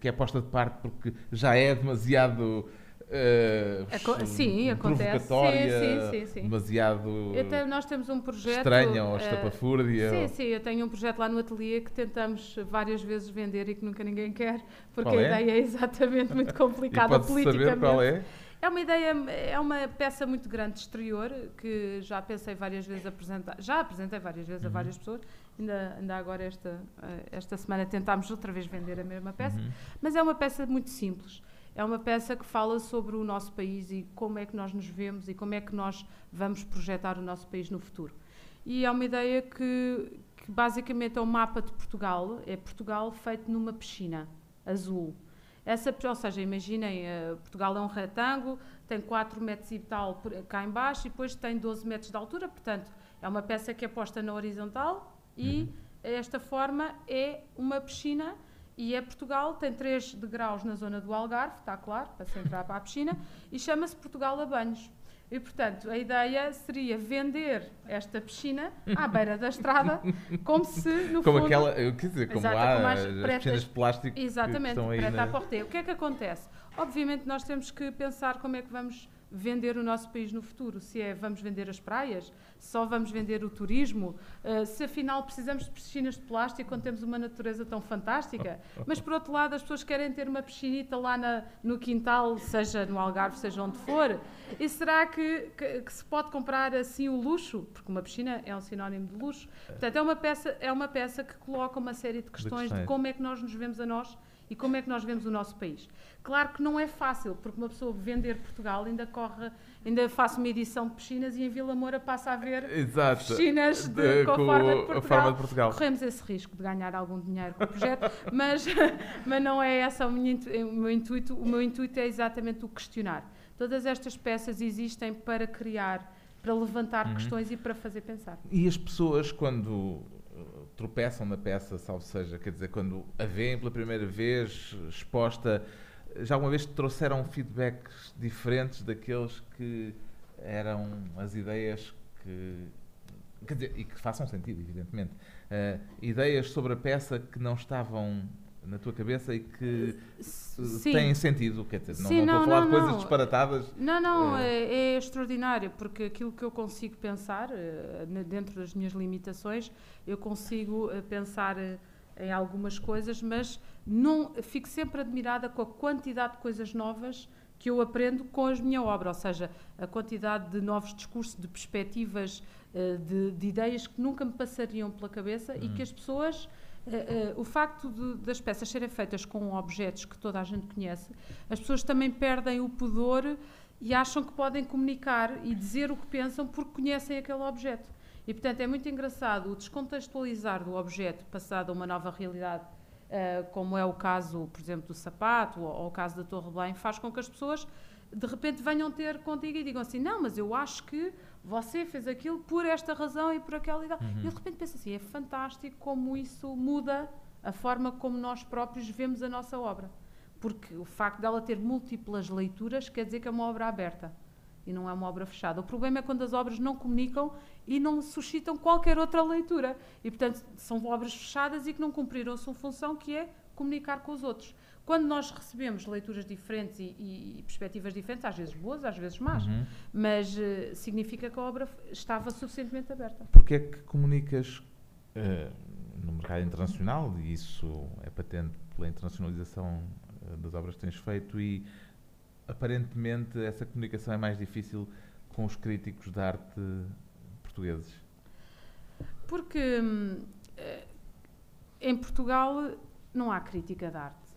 que é posta de parte porque já é demasiado Uh, Aco sim, acontece. Sim, sim, sim, demasiado Até nós temos um projeto estranha ou estapafúrdia. sim, sim, eu tenho um projeto lá no ateliê que tentamos várias vezes vender e que nunca ninguém quer, porque qual a é? ideia é exatamente muito complicada politicamente. Saber qual é? É uma ideia, é uma peça muito grande de exterior que já pensei várias vezes apresentar, já apresentei várias vezes uhum. a várias pessoas. Ainda, ainda agora esta eh, esta semana tentámos outra vez vender a mesma peça, uhum. mas é uma peça muito simples é uma peça que fala sobre o nosso país e como é que nós nos vemos e como é que nós vamos projetar o nosso país no futuro. E é uma ideia que, que basicamente é um mapa de Portugal, é Portugal feito numa piscina azul. Essa, ou seja, imaginem, uh, Portugal é um retângulo, tem 4 metros e tal cá embaixo e depois tem 12 metros de altura, portanto, é uma peça que é posta na horizontal e, uhum. esta forma, é uma piscina e é Portugal, tem 3 degraus na zona do Algarve, está claro, para se entrar para a piscina, e chama-se Portugal a Banhos. E, portanto, a ideia seria vender esta piscina à beira da estrada, como se, no como fundo... Aquela, eu quis dizer, como exato, há como as, as piscinas de plástico Exatamente, que estão aí preta na... à porta. O que é que acontece? Obviamente, nós temos que pensar como é que vamos vender o nosso país no futuro. Se é vamos vender as praias, só vamos vender o turismo, uh, se afinal precisamos de piscinas de plástico quando temos uma natureza tão fantástica. Mas por outro lado, as pessoas querem ter uma piscinita lá na, no quintal, seja no Algarve, seja onde for. E será que, que, que, se pode comprar assim o luxo? Porque uma piscina é um sinónimo de luxo. Portanto, é uma peça, é uma peça que coloca uma série de questões de como é que nós nos vemos a nós e como é que nós vemos o nosso país. Claro que não é fácil, porque uma pessoa vender Portugal ainda corre, ainda faço uma edição de piscinas e em Vila Moura passa a ver Exato. piscinas de, de, com, com, a, forma de Portugal. a forma de Portugal. Corremos esse risco de ganhar algum dinheiro com o projeto, mas, mas não é esse o meu intuito. O meu intuito é exatamente o questionar. Todas estas peças existem para criar, para levantar uhum. questões e para fazer pensar. E as pessoas, quando tropeçam na peça, salvo seja, quer dizer, quando a veem pela primeira vez exposta, já alguma vez trouxeram feedbacks diferentes daqueles que eram as ideias que quer dizer, e que façam sentido, evidentemente. Uh, ideias sobre a peça que não estavam na tua cabeça e que Sim. têm sentido, quer dizer, Sim, não, não, estou a falar não, de coisas disparatadas. Não, não, é, é, é, extraordinário, porque aquilo que eu consigo pensar, dentro das minhas limitações, eu consigo pensar em algumas coisas, mas não fico sempre admirada com a quantidade de coisas novas que eu aprendo com a minha obra, ou seja, a quantidade de novos discursos, de perspectivas, eh, de, de ideias que nunca me passariam pela cabeça e que as pessoas Uh, uh, o facto de, das peças serem feitas com objetos que toda a gente conhece, as pessoas também perdem o pudor e acham que podem comunicar e dizer o que pensam porque conhecem aquele objeto. E, portanto, é muito engraçado o descontextualizar do objeto passado a uma nova realidade uh, como é o caso, por exemplo, do sapato ou, ou, o caso da Torre Belém, faz com que as pessoas de repente venham ter contigo e digam assim: Não, mas eu acho que você fez aquilo por esta razão e por aquela idade. Uhum. E de repente pensa assim: é fantástico como isso muda a forma como nós próprios vemos a nossa obra. Porque o facto dela ter múltiplas leituras quer dizer que é uma obra aberta e não é uma obra fechada. O problema é quando as obras não comunicam e não suscitam qualquer outra leitura. E, portanto, são obras fechadas e que não cumpriram a sua função, que é comunicar com os outros. Quando nós recebemos leituras diferentes e, e perspectivas diferentes, às vezes boas, às vezes más, uhum. mas uh, significa que a obra estava suficientemente aberta. Porquê é que comunicas uh, no mercado internacional, e isso é patente pela internacionalização uh, das obras que tens feito, e aparentemente essa comunicação é mais difícil com os críticos de arte portugueses? Porque hum, eh, em Portugal não há crítica de arte.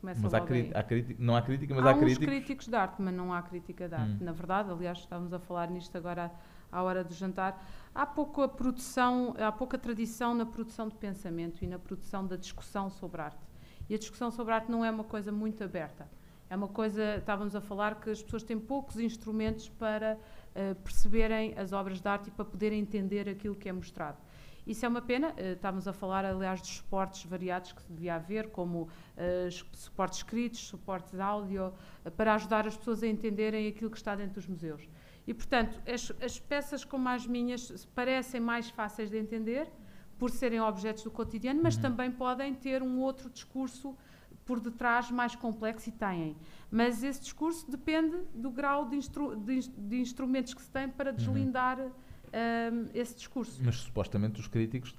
Começa mas há, há crítica, não há crítica, mas há, há críticos... críticos de arte, mas não há crítica de arte. Hum. Na verdade, aliás, estávamos a falar nisto agora à hora do jantar. Há pouca produção, há pouca tradição na produção de pensamento e na produção da discussão sobre arte. E a discussão sobre arte não é uma coisa muito aberta. É uma coisa, estávamos a falar que as pessoas têm poucos instrumentos para uh, perceberem as obras de arte e para poderem entender aquilo que é mostrado. Isso é uma pena. Uh, estávamos a falar, aliás, dos suportes variados que devia haver, como uh, suportes escritos, suportes áudio, para ajudar as pessoas a entenderem aquilo que está dentro dos museus. E, portanto, as, as, peças como as minhas parecem mais fáceis de entender, por serem objetos do cotidiano, mas uhum. também podem ter um outro discurso por detrás mais complexo e têm. Mas esse discurso depende do grau de, instru de, de instrumentos que se tem para uhum. deslindar uhum. um, esse discurso. Mas supostamente os críticos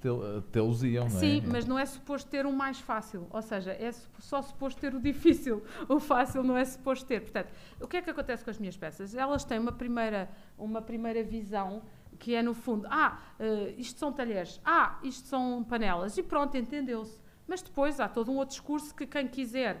te-los iam, não é? Sim, mas não é suposto ter um mais fácil. Ou seja, é só suposto ter o difícil. O fácil não é suposto ter. Portanto, o que é que acontece com as minhas peças? Elas têm uma primeira, uma primeira visão que é no fundo, ah, uh, isto são talheres, ah, isto são panelas, e pronto, entendeu-se. Mas depois há todo um outro discurso que quem quiser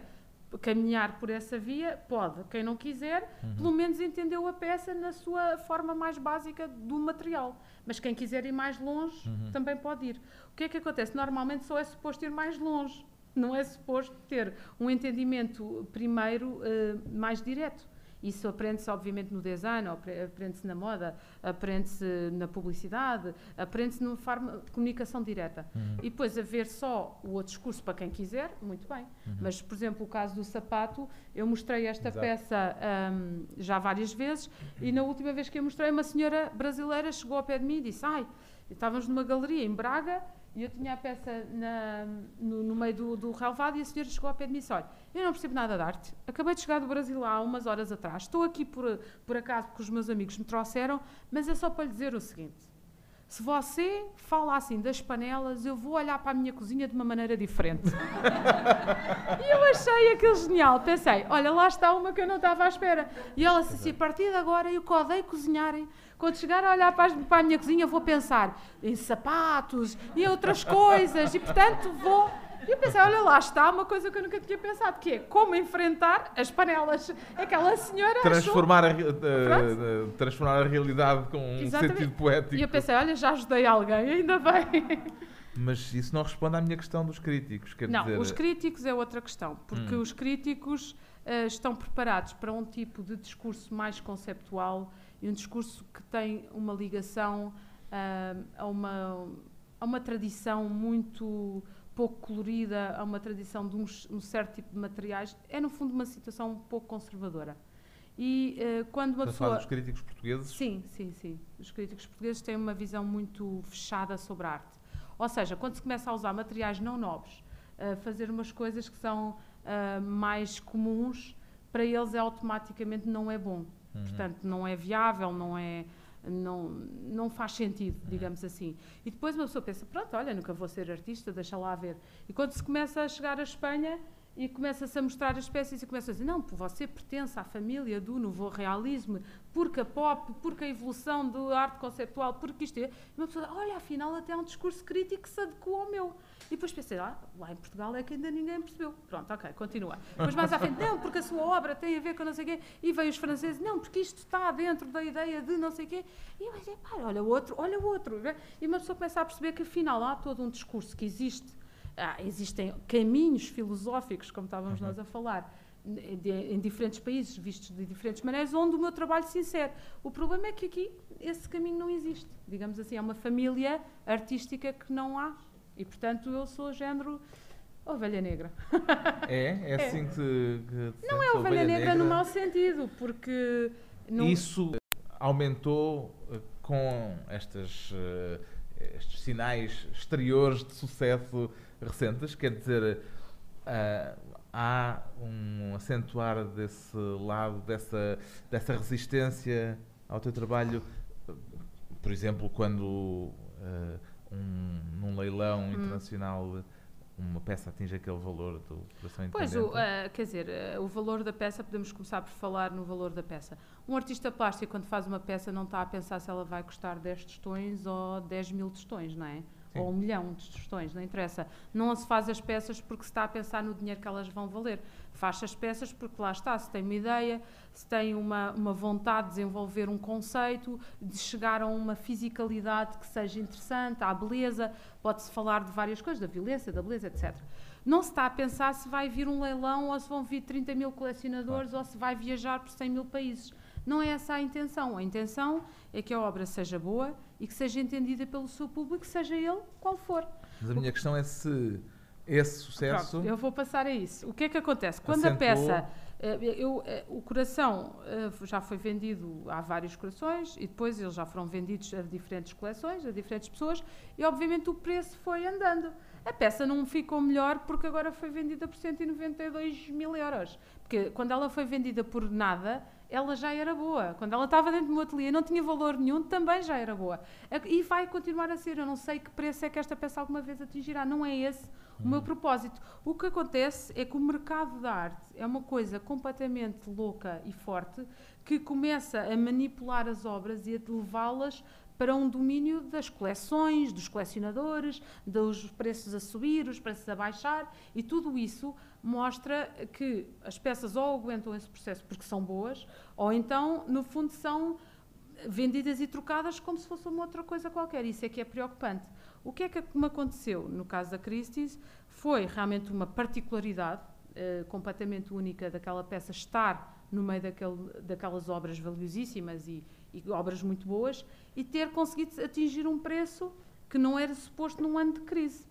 caminhar por essa via pode. Quem não quiser, uhum. pelo menos entendeu a peça na sua forma mais básica do material. Mas quem quiser ir mais longe uhum. também pode ir. O que é que acontece? Normalmente só é suposto ir mais longe. Não é suposto ter um entendimento primeiro uh, mais direto. Isso aprende-se, obviamente, no design, aprende-se na moda, aprende-se na publicidade, aprende-se numa forma de comunicação direta. Uhum. E depois haver só o outro discurso para quem quiser, muito bem. Uhum. Mas, por exemplo, o caso do sapato, eu mostrei esta Exato. peça um, já várias vezes e na última vez que eu mostrei, uma senhora brasileira chegou ao pé de mim e disse: Ai, estávamos numa galeria em Braga e eu tinha a peça na, no, no, meio do, do relevado e a senhora chegou ao pé de mim e disse: Olha, eu não percebo nada de arte. Acabei de chegar do Brasil há umas horas atrás. Estou aqui por, por acaso porque os meus amigos me trouxeram, mas é só para lhe dizer o seguinte: se você fala assim das panelas, eu vou olhar para a minha cozinha de uma maneira diferente. e eu achei aquilo genial. Pensei: Olha, lá está uma que eu não estava à espera. E ela disse assim: a partir de agora eu que odeio cozinharem quando chegar a olhar para, para a minha cozinha, vou pensar em sapatos e outras coisas, e portanto vou. E eu pensei, olha lá está uma coisa que eu nunca tinha pensado, que é como enfrentar as panelas. Aquela senhora transformar, achou... a, uh, transformar a realidade com um sentido poético. E eu pensei, olha, já ajudei alguém, ainda bem. Mas isso não responde à minha questão dos críticos. Quer não, dizer... os críticos é outra questão, porque hum. os críticos uh, estão preparados para um tipo de discurso mais conceptual e um discurso que tem uma ligação uh, a, uma, a uma tradição muito pouco colorida, a uma tradição de um, um certo tipo de materiais, é no fundo uma situação um pouco conservadora. E uh, quando uma Estás pessoa. dos críticos portugueses? Sim, sim, sim. Os críticos portugueses têm uma visão muito fechada sobre a arte. Ou seja, quando se começa a usar materiais não nobres, a fazer umas coisas que são uh, mais comuns, para eles é automaticamente não é bom. Uhum. Portanto, não é viável, não é. Não, não faz sentido, uhum. digamos assim. E depois uma pessoa pensa: pronto, olha, nunca vou ser artista, deixa lá ver. E quando se começa a chegar à Espanha, e começa-se a mostrar as espécies e começa a dizer, não, você pertence à família do novo realismo, porque a pop, porque a evolução da arte conceptual, porque isto é. E uma pessoa, olha, afinal até há um discurso crítico que se adequou ao meu. E depois pensei, ah, lá em Portugal é que ainda ninguém percebeu. Pronto, ok, continua. Depois mais à frente, não, porque a sua obra tem a ver com não sei o quê. E veio os franceses, não, porque isto está dentro da ideia de não sei o quê. E eu disse, pá, olha o outro, olha o outro. E uma pessoa começa a perceber que afinal há todo um discurso que existe ah, existem caminhos filosóficos, como estávamos uhum. nós a falar, de, em diferentes países, vistos de diferentes maneiras, onde o meu trabalho se insere. O problema é que aqui esse caminho não existe. Digamos assim, é uma família artística que não há. E, portanto, eu sou género ovelha negra. É? É assim é. que, que Não é ovelha, ovelha negra, negra, no mau sentido, porque... Não... Isso aumentou eh, com estas, uh, estes sinais exteriores de sucesso recentes, quer dizer, uh, há um acentuar desse lado, dessa, dessa resistência ao teu trabalho, por exemplo, quando uh, um, num leilão hum. internacional uma peça atinge aquele valor do coração independente? Pois, o, uh, quer dizer, uh, o valor da peça, podemos começar por falar no valor da peça. Um artista plástico, quando faz uma peça, não está a pensar se ela vai custar 10 tostões ou 10 mil tostões, não é? Sim. ou um milhão de tostões, não interessa. Não se faz as peças porque se está a pensar no dinheiro que elas vão valer. Faz as peças porque lá está, se tem uma ideia, se tem uma, uma vontade de desenvolver um conceito, de chegar a uma fisicalidade que seja interessante, à beleza, pode-se falar de várias coisas, da violência, da beleza, etc. Não se está a pensar se vai vir um leilão ou se vão vir 30 mil colecionadores ou se vai viajar por 100 mil países. Não é essa a intenção. A intenção é que a obra seja boa e que seja entendida pelo seu público, seja ele qual for. Mas a minha o... questão é se esse sucesso. Pronto, eu vou passar a isso. O que é que acontece? Quando acentuou... a peça. Eh, eu, eh, o coração eh, já foi vendido a vários corações e depois eles já foram vendidos a diferentes coleções, a diferentes pessoas, e obviamente o preço foi andando. A peça não ficou melhor porque agora foi vendida por 192 mil euros. Porque quando ela foi vendida por nada, ela já era boa. Quando ela estava dentro do meu ateliê não tinha valor nenhum, também já era boa. E vai continuar a ser. Eu não sei que preço é que esta peça alguma vez atingirá. Não é esse o meu uhum. propósito. O que acontece é que o mercado da arte é uma coisa completamente louca e forte que começa a manipular as obras e a levá-las para um domínio das coleções, dos colecionadores, dos preços a subir, os preços a baixar, e tudo isso mostra que as peças ou aguentam esse processo porque são boas, ou então, no fundo, são vendidas e trocadas como se fosse uma outra coisa qualquer. Isso é que é preocupante. O que é que me aconteceu no caso da Christie's foi realmente uma particularidade uh, completamente única daquela peça estar no meio daquele, daquelas obras valiosíssimas e, e obras muito boas e ter conseguido atingir um preço que não era suposto num ano de crise.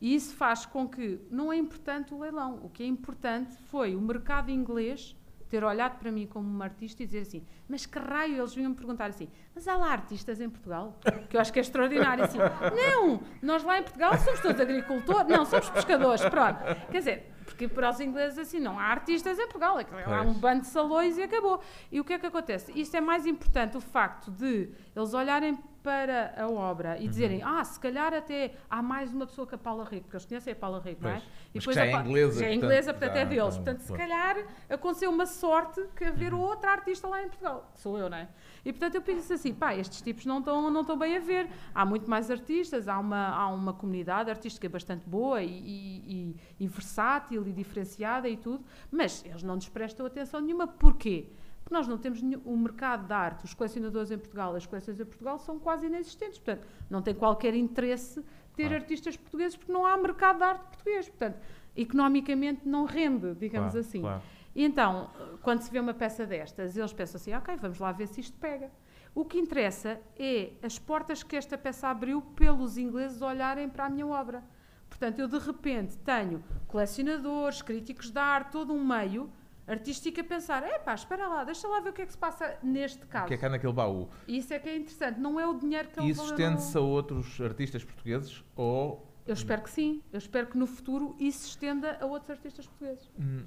E isso faz com que não é importante o leilão. O que é importante foi o mercado inglês ter olhado para mim como uma artista e dizer assim: Mas que raio? Eles vinham me perguntar assim: Mas há lá artistas em Portugal? Que eu acho que é extraordinário. Assim, não, nós lá em Portugal somos todos agricultores, não, somos pescadores. Pronto. Quer dizer, porque para os ingleses assim, não há artistas em Portugal, é há um bando de salões e acabou. E o que é que acontece? Isto é mais importante o facto de eles olharem para a obra e uhum. dizerem, ah, se calhar até há mais uma pessoa que a Paula Rico, porque eles conhecem a Paula Rico, pois. não é? E depois já é inglesa. Já é inglesa, portanto, portanto é deles. Então, portanto, se calhar aconteceu uma sorte que haver uhum. outra artista lá em Portugal, que sou eu, não é? E portanto eu penso assim, pá, estes tipos não estão não bem a ver. Há muito mais artistas, há uma, há uma comunidade artística bastante boa e, e, e, e versátil e diferenciada e tudo, mas eles não nos prestam atenção nenhuma. Porquê? Porque nós não temos nenhum, o mercado da arte, os colecionadores em Portugal, as coleções em Portugal são quase inexistentes. Portanto, não tem qualquer interesse ter claro. artistas portugueses porque não há mercado da arte português. Portanto, economicamente não rende, digamos claro, assim. Claro. E então, quando se vê uma peça destas, eles pensam assim: ok, vamos lá ver se isto pega. O que interessa é as portas que esta peça abriu pelos ingleses olharem para a minha obra. Portanto, eu de repente tenho colecionadores, críticos de arte, todo um meio artística pensar, epá, espera lá, deixa lá ver o que é que se passa neste O caso. que é que há naquele baú? Isso é que é interessante, não é o dinheiro que ele isso estende-se a outros artistas portugueses ou Eu espero que sim. Eu espero que no futuro isso se estenda a outros artistas portugueses. Hum,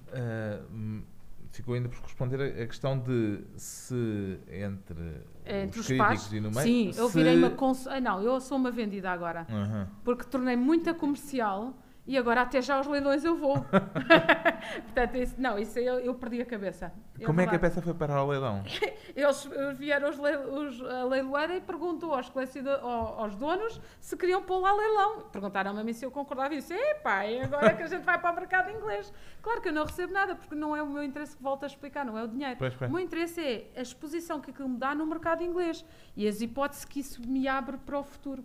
hum, ficou ainda por responder a a questão de se entre, Entre os os críticos e no meio. Sim, eu se- virei uma cons... ah, Não, eu sou uma vendida agora. Porque tornei muita comercial e agora até já aos leilões eu vou. Portanto, isso, não, isso eu, eu perdi a cabeça. Como é que a peça foi para ao leilão? Eles vieram os, le- os, a leiloeira e perguntou aos, aos donos se queriam pô-la a leilão. Perguntaram-me a mim se eu concordava e eu disse, epá, é agora que a gente vai para o mercado inglês. Claro que eu não recebo nada, porque não é o meu interesse que volto a explicar, não é o dinheiro. Pois, pois. O meu interesse é a exposição que aquilo me dá no mercado inglês e as hipóteses que isso me abre para o futuro.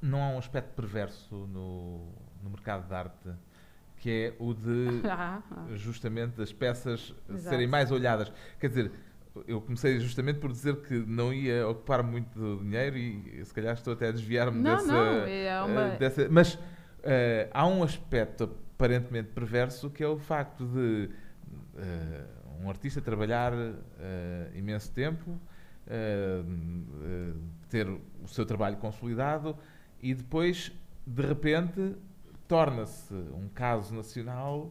Não há um aspecto perverso no, no mercado de arte que é o de Ah, ah. justamente as peças Exato. serem mais olhadas. Quer dizer, eu comecei justamente por dizer que não ia ocupar muito dinheiro e se calhar estou até a desviar-me dessa, é uma- eh, dessa- Mas eh, há um aspecto aparentemente perverso que é o facto de eh, um artista trabalhar eh, imenso tempo, ter o seu trabalho consolidado e depois, de repente, torna-se um caso nacional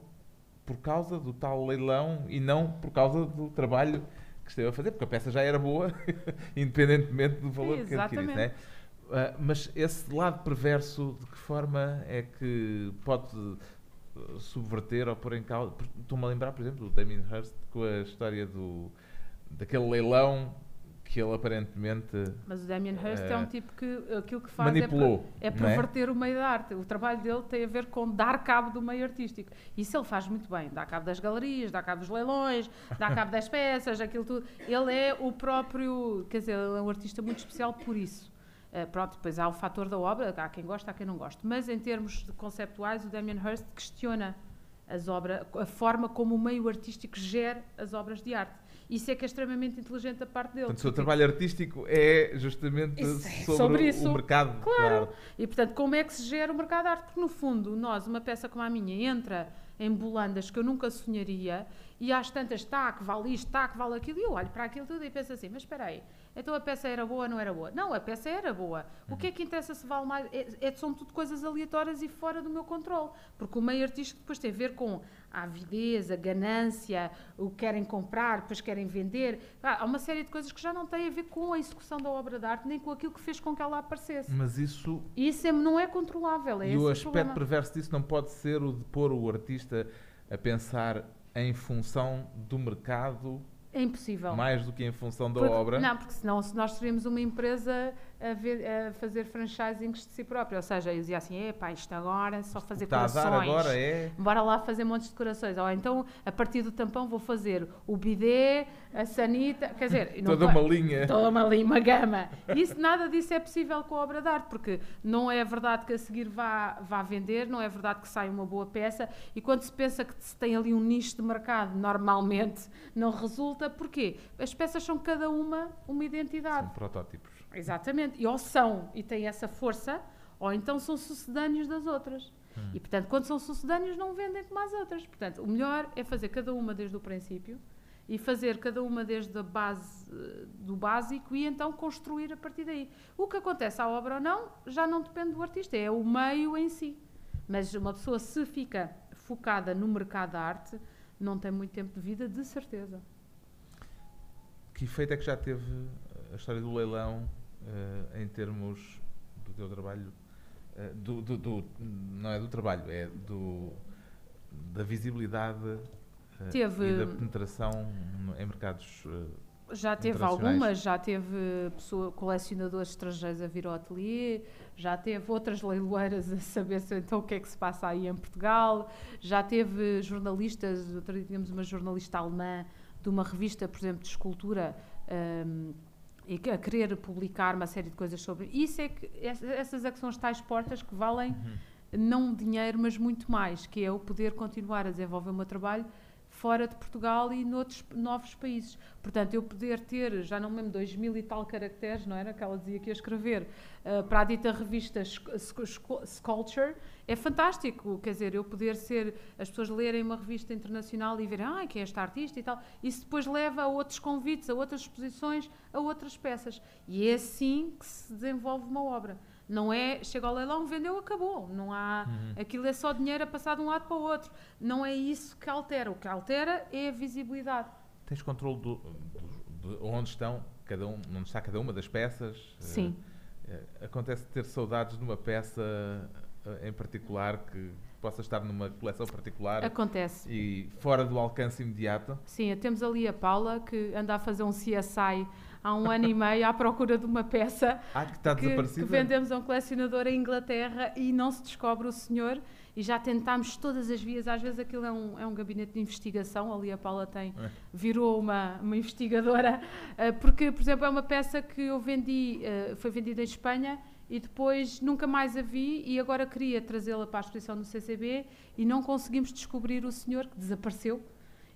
por causa do tal leilão e não por causa do trabalho que esteve a fazer, porque a peça já era boa, independentemente do valor que adquirisse. Né? Ah, mas esse lado perverso, de que forma é que pode eh, subverter ou pôr em causa? Estou-me a lembrar, por exemplo, do Damien Hirst com a história do, daquele leilão que ele aparentemente Mas o Damien Hirst é, Eh, um tipo que aquilo que faz manipulou. é, per- é é? perverter o meio da arte. O trabalho dele tem a ver com dar cabo do meio artístico. Isso ele faz muito bem. Dá cabo das galerias, dá cabo dos leilões, dá cabo das peças, aquilo tudo. Ele é o próprio, quer dizer, ele é um artista muito especial por isso. Eh, pronto, depois há o fator da obra, há quem gosta, há quem não gosta. Mas em termos conceptuais, o Damien Hirst questiona as obras, a forma como o meio artístico gera as obras de arte. Isso é que é extremamente inteligente da parte dele. Portanto, o seu trabalho artístico é justamente Isso é sobre, sobre o isso. mercado Claro. E, portanto, como é que se gera o mercado de arte? Porque, no fundo, nós, uma peça como a minha, entra em bolandas que eu nunca sonharia e às tantas, está que vale isto, está que vale aquilo, e eu olho para aquilo tudo e penso assim, mas espera aí, então a peça era boa ou não era boa? Não, a peça era boa. O que é que interessa se vale mais? É, é- são tudo coisas aleatórias e fora do meu controle. Porque o meio artístico depois tem a ver com a avidez, a ganância, o que querem comprar, depois querem vender. Há uma série de coisas que já não têm a ver com a execução da obra de arte, nem com aquilo que fez com que ela aparecesse. Mas isso isso é- não é controlável, é e o o aspecto problema. perverso disso não pode ser o de pôr o artista a pensar em função do mercado É impossível. mais do que em função da Porque- obra. Não, porque senão se nós seríamos uma empresa a, ver- a fazer franchisings de si própria. Ou seja, eu dizia assim, epá, isto agora é só fazer Está a corações. dar agora é. Bora lá fazer montes de corações. Ou então, a partir do tampão, vou fazer o bidé, a sanita, quer dizer... Toda uma linha. Toda uma, li- uma gama. Isso, nada disso é possível com a obra de arte, porque não é verdade que a seguir vá, vá vender, não é verdade que sai uma boa peça, e quando se pensa que se tem ali um nicho de mercado, normalmente não resulta. Porquê? As peças são cada uma uma identidade. São protótipos. Exatamente. E ou são e têm essa força, ou então são sucedâneos das outras. E, portanto, quando são sucedâneos, não vendem como as outras. Portanto, o melhor é fazer cada uma desde o princípio e fazer cada uma desde a base eh, do básico e então construir a partir daí. O que acontece à obra ou não, já não depende do artista, é o meio em si. Mas uma pessoa, se fica focada no mercado da arte, não tem muito tempo de vida, de certeza. Que efeito é que já teve a história do leilão eh, em termos do teu trabalho? eh, do, do- do- não é do trabalho, é do, da visibilidade eh, Teve- e da penetração em mercados. Já teve algumas, já teve pessoa, colecionadores estrangeiros a vir ao ateliê, já teve outras leiloeiras a saber se, então o que é que se passa aí em Portugal, já teve jornalistas, outro dia tínhamos uma jornalista alemã de uma revista, por exemplo, de escultura, hum, e a querer publicar uma série de coisas sobre isso é que ess- essas é que são as tais portas que valem não dinheiro mas muito mais que é o poder continuar a desenvolver o meu trabalho fora de Portugal e noutros novos países. Portanto, eu poder ter, já não me lembro, dois mil e tal caracteres, não era? Que ela dizia que ia escrever, uh, para a dita revista Sculpture, é fantástico. Quer dizer, eu poder ser, as pessoas lerem uma revista internacional e verem, ah, quem é esta artista e tal. Isso depois leva a outros convites, a outras exposições, a outras peças. E é assim que se desenvolve uma obra. Não é, chega ao leilão, vendeu, acabou. Não há, uhum. aquilo é só dinheiro a passar de um lado para o outro. Não é isso que altera. O que altera é a visibilidade. Tens controle do, do, de onde estão cada um, onde está cada uma das peças? Sim. Uh, acontece ter saudades de uma peça em particular que possa estar numa coleção particular. Acontece. E fora do alcance imediato? Sim, temos ali a Paula que anda a fazer um CSI há um ano e meio à procura de uma peça ah, que, está que, que vendemos a um colecionador em Inglaterra e não se descobre o senhor e já tentámos todas as vias, às vezes aquilo é um, é um gabinete de investigação, ali a Paula tem, é. virou uma, uma investigadora, uh, porque, por exemplo, é uma peça que eu vendi, uh, foi vendida em Espanha e depois nunca mais a vi e agora queria trazê-la para a exposição do CCB e não conseguimos descobrir o senhor que desapareceu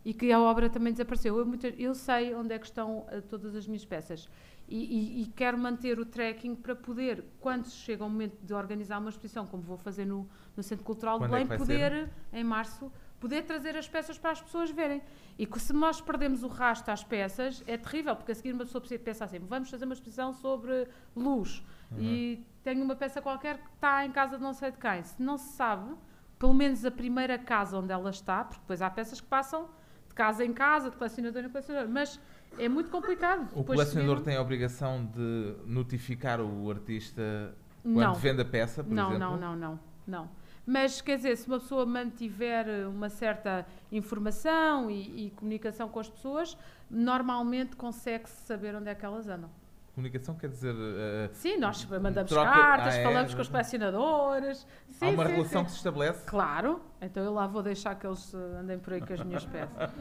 e que a obra também desapareceu. Eu, muito, eu sei onde é que estão uh, todas as minhas peças e, e, e, quero manter o tracking para poder, quando chega o momento de organizar uma exposição, como vou fazer no, no Centro Cultural de é Belém, é poder, ser? em março, poder trazer as peças para as pessoas verem. E que se nós perdemos o rastro às peças, é terrível, porque a seguir uma pessoa pensar assim, vamos fazer uma exposição sobre luz uhum. e tenho uma peça qualquer que está em casa de não sei de quem. Se não se sabe, pelo menos a primeira casa onde ela está, porque depois há peças que passam casa em casa, de colecionador em colecionador, mas é muito complicado. O colecionador tem a obrigação de notificar o artista quando não. vende a peça, por não, exemplo? Não, não, não, não. Mas, quer dizer, se uma pessoa mantiver uma certa informação e, e comunicação com as pessoas, normalmente consegue-se saber onde é que elas andam comunicação quer dizer. Uh, sim, nós mandamos troca, cartas, ah, é, falamos com os colecionadores. Sim, há uma sim, relação sim. que se estabelece. Claro, então eu lá vou deixar que eles eh, andem por aí com as minhas peças.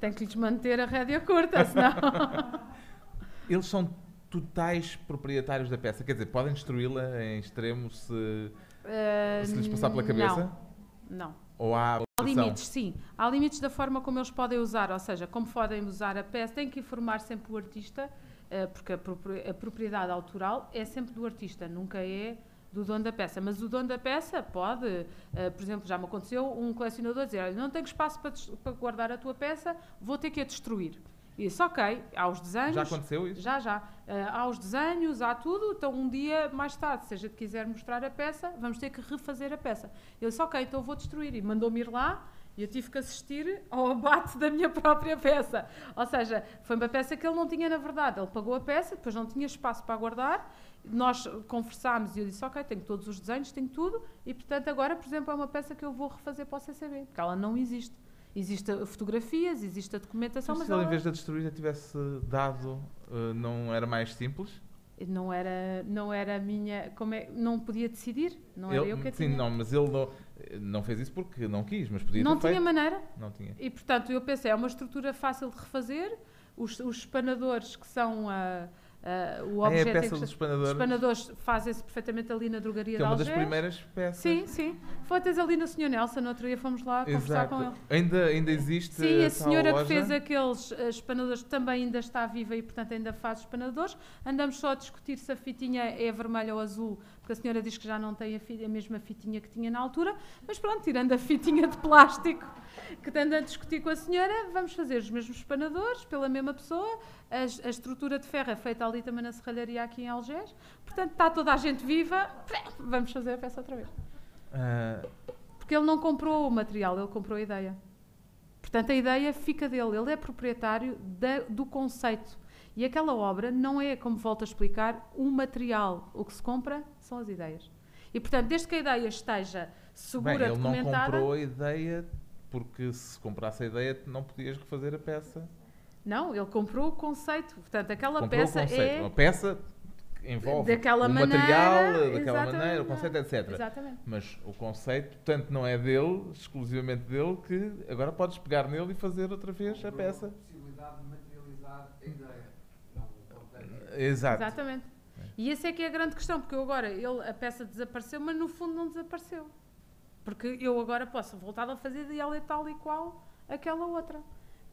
Tenho que lhes manter a rédea curta, senão. eles são totais proprietários da peça, quer dizer, podem destruí-la em extremo se, uh, se lhes passar pela cabeça? Não. não. Ou há Há limites, sim. Há limites da forma como eles podem usar, ou seja, como podem usar a peça, tem que informar sempre o artista eh, porque a propriedade autoral é sempre do artista, nunca é do dono da peça. Mas o dono da peça pode, uh, por exemplo, já me aconteceu um colecionador dizer: Olha, não tenho espaço para, para, guardar a tua peça, vou ter que a destruir. E disse: Ok, há os desenhos. Já aconteceu isso? Já, já. Uh, há os desenhos, há tudo. Então, um dia mais tarde, se a gente quiser mostrar a peça, vamos ter que refazer a peça. Ele disse: Ok, então vou destruir. E mandou-me ir lá e eu tive que assistir ao abate da minha própria peça. Ou seja, foi uma peça que ele não tinha na verdade. Ele pagou a peça, depois não tinha espaço para guardar. Nós conversámos e eu disse: Ok, tenho todos os desenhos, tenho tudo. E portanto, agora, por exemplo, é uma peça que eu vou refazer para o CCB, porque ela não existe. Existem fotografias, existe a documentação, mas. mas se ela, em vez de a destruir, já tivesse dado, uh, não era mais simples? Não era não era a minha como é não podia decidir não ele, era eu que sim tinha. não mas ele não não fez isso porque não quis mas podia não tinha feito. maneira não tinha e portanto eu pensei é uma estrutura fácil de refazer os, os espanadores que são a Uh, o ah, objeto é a peça dos espanadores. Os espanadores fazem-se perfeitamente ali na drogaria que é uma das primeiras peças. Sim, sim. Fotos ali no Sr. Nelson, no outro dia fomos lá Exato. conversar com ele. Ainda, ainda existe Sim, a senhora que fez aqueles uh, espanadores também ainda está viva e, portanto, ainda faz espanadores. Andamos só a discutir se a fitinha é vermelha ou azul, porque a senhora diz que já não tem a, a mesma fitinha que tinha na altura. Mas pronto, tirando a fitinha de plástico que anda a discutir com a senhora, vamos fazer os mesmos espanadores pela mesma pessoa. A, a, estrutura de ferro é feita ali também na serralharia aqui em Algés. Portanto, está toda a gente viva, vamos fazer a peça outra vez. Uh... Porque ele não comprou o material, ele comprou a ideia. Portanto, a ideia fica dele, ele é proprietário do conceito. E aquela obra não é, como volto a explicar, um material. O que se compra são as ideias. E, portanto, desde que a ideia esteja segura, Bem, ele documentada... não comprou a ideia porque se comprasse a ideia não podias refazer a peça. Não, ele comprou o conceito. Portanto, aquela comprou peça é. A peça envolve daquela o maneira, material, daquela maneira, o conceito, etc. Exatamente. Mas o conceito, tanto não é dele, exclusivamente dele, que agora podes pegar nele e fazer outra vez a peça. A possibilidade de materializar a ideia, não o Exato. Exatamente. E essa é que é a grande questão, porque eu agora, ele, a peça desapareceu, mas no fundo não desapareceu. Porque eu agora posso voltar a fazer de ela e tal e qual aquela outra.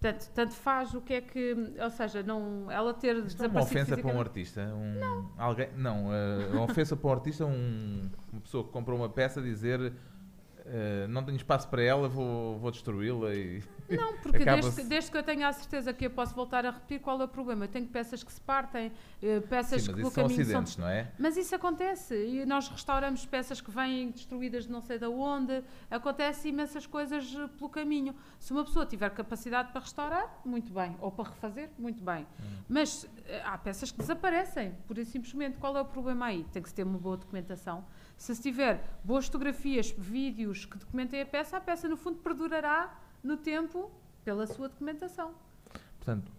Portanto, tanto faz o que é que. Ou seja, não, ela ter Isto é uma desaparecido ofensa para um artista? Um, não. Alguém, não, eh, uma ofensa para um artista, um- uma pessoa que comprou uma peça dizer eh, não tenho espaço para ela, vou, vou destruí-la e... Não, porque desde, que- desde que eu tenha a certeza que eu posso voltar a repetir, qual é o problema? Eu tenho peças que se partem, eh, peças Sim, que pelo isso são caminho acidentes, não é? Mas isso acontece e nós restauramos peças que vêm destruídas de não sei de onde. Acontece imensas coisas eh, pelo caminho. Se uma pessoa tiver capacidade para restaurar, muito bem. Ou para refazer, muito bem. Mas eh, há peças que desaparecem, pura e simplesmente. Qual é o problema aí? Tem que se ter uma boa documentação. Se se tiver boas fotografias, vídeos que documentem a peça, a peça no fundo perdurará no tempo pela sua documentação. Portanto,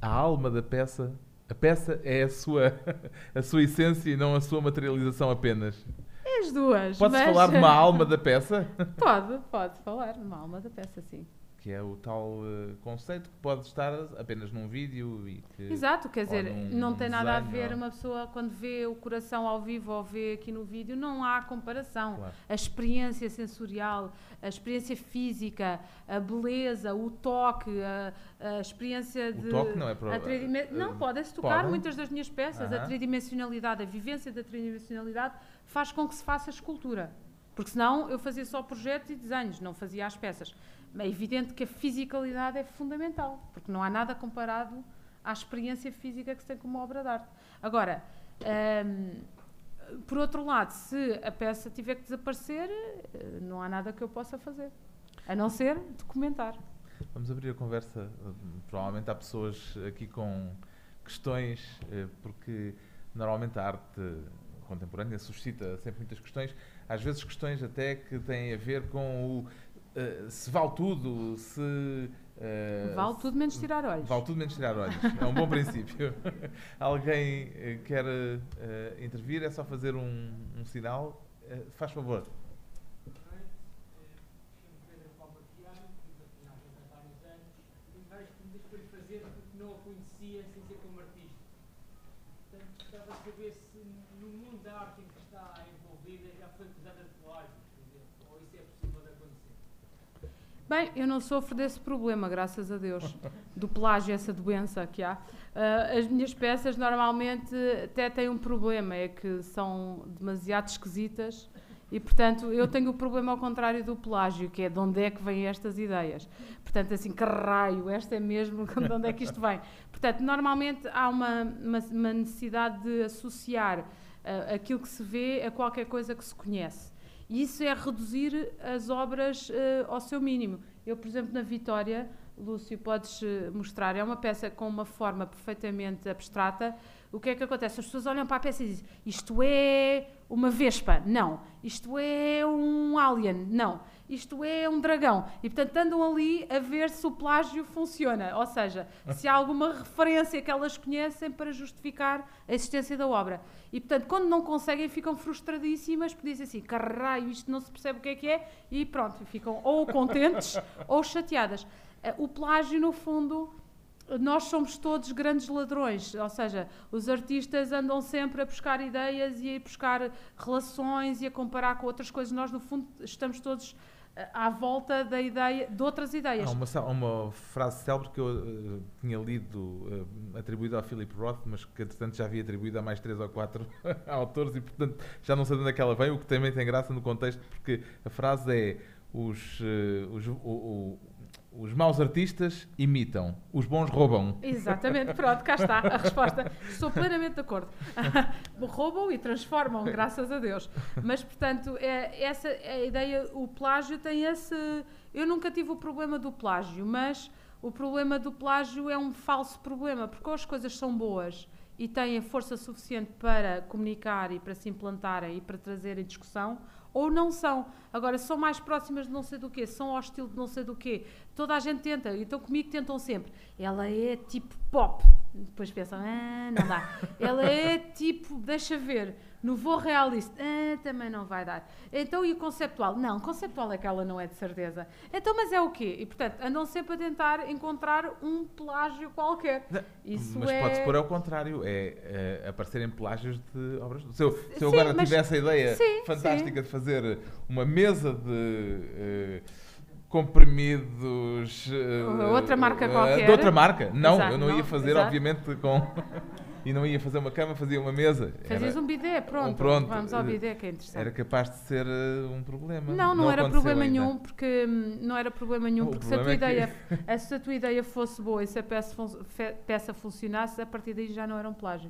a alma da peça, a peça é a sua, a sua essência e não a sua materialização apenas. É as duas. Pode-se mas- falar de uma alma da peça? Pode, pode falar de uma alma da peça, sim. Que é o tal eh, conceito que pode estar apenas num vídeo e que... Exato, quer dizer, num não tem nada a ver ou- uma pessoa quando vê o coração ao vivo ou vê aqui no vídeo, não há comparação. Claro. A experiência sensorial, a experiência física, a beleza, o toque, a, a experiência de. O toque não é para... a eh, Não, podem-se tocar muitas das minhas peças. A Aham. tridimensionalidade, a vivência da tridimensionalidade faz com que se faça escultura. Porque senão eu fazia só projetos e desenhos, não fazia as peças. É evidente que a fisicalidade é fundamental, porque não há nada comparado à experiência física que se tem com uma obra de arte. Agora, hum, por outro lado, se a peça tiver que desaparecer, eh, não há nada que eu possa fazer. A não ser documentar. Vamos abrir a conversa. Provavelmente há pessoas aqui com questões, eh, porque normalmente a arte contemporânea suscita sempre muitas questões, às vezes questões até que têm a ver com o eh, se vale tudo, se. eh, Vale tudo menos tirar olhos. Vale tudo menos tirar olhos. É um bom princípio. Alguém eh, quer eh, intervir? É só fazer um, um sinal. Faz favor. Chamo Pedro Palma Tiago, fiz a ginástica há vários anos e várias perguntas para lhe fazer porque não a conhecia sem ser como artista. Portanto, gostava de saber se no mundo da arte em que está envolvida já foi acusada de plágio, por exemplo, ou isso é possível de acontecer. Bem, eu não sofro desse problema, graças a Deus, do plágio, essa doença que há. Ah, as minhas peças normalmente até têm um problema, é que são demasiado esquisitas e, portanto, eu tenho o problema ao contrário do plágio, que é de onde é que vêm estas ideias. Portanto, assim, que raio, esta é mesmo de onde é que isto vem. Portanto, normalmente há uma, uma, uma necessidade de associar ah, aquilo que se vê a qualquer coisa que se conhece. Isso é reduzir as obras eh, ao seu mínimo. Eu, por exemplo, na Vitória, Lúcio, podes eh, mostrar, é uma peça com uma forma perfeitamente abstrata. O que é que acontece? As pessoas olham para a peça e dizem: Isto é uma vespa? Não. Isto é um alien? Não. Isto é um dragão. E, portanto, andam ali a ver se o plágio funciona. Ou seja, se há alguma referência que elas conhecem para justificar a existência da obra. E, portanto, quando não conseguem, ficam frustradíssimas, porque dizem assim, caralho, isto não se percebe o que é que é, e pronto, ficam ou contentes ou chateadas. Eh, O plágio, no fundo, nós somos todos grandes ladrões, ou seja, os artistas andam sempre a buscar ideias e a buscar relações e a comparar com outras coisas. Nós, no fundo, estamos todos à volta da ideia, de outras ideias. Há uma, uma frase célebre que eu eh, tinha lido, eh, atribuída ao Philip Roth, mas que entretanto já havia atribuído a mais três ou quatro autores e portanto já não sei de onde é que ela vem, o que também tem graça no contexto, porque a frase é os, eh, os, o- o- os maus artistas imitam, os bons roubam. Exatamente, pronto, cá está a resposta. Estou plenamente de acordo. Roubam e transformam, graças a Deus. Mas, portanto, é, essa é a ideia, o plágio tem esse. Eu nunca tive o problema do plágio, mas o problema do plágio é um falso problema, porque ou as coisas são boas e têm força suficiente para comunicar e para se implantarem e para trazerem discussão, ou não são. Agora, são mais próximas de não sei do quê, são ao estilo de não sei do quê. Toda a gente tenta, então comigo tentam sempre. Ela é tipo pop. Depois pensam, ah, não dá. Ela é tipo, deixa ver, no voo realista, ah, também não vai dar. Então, e o conceptual? Não, conceptual é que ela não é de certeza. Então, mas é o quê? E, portanto, andam sempre a tentar encontrar um plágio qualquer. Isso mas é... pode-se pôr ao contrário, é eh, aparecerem plágios de obras. Se eu, se eu Sim, agora mas- tivesse a ideia sim, fantástica de fazer uma mesa de. eh, comprimidos. uh, Outra marca uh, qualquer. De outra marca? Não, Exato, eu não, não, ia fazer, exato. obviamente, com. e não ia fazer uma cama, fazia uma mesa. Fazias Era- um bidé, pronto. pronto, Vamos ao eh, bidé, que é interessante. Era capaz de ser uh, um problema. Não, não, era aconteceu problema ainda. nenhum, porque hum, não era problema nenhum, O porque se a, tua problema é ideia, a- se a tua ideia fosse boa e se a peça, fun- peça funcionasse, a partir daí já não era um plágio.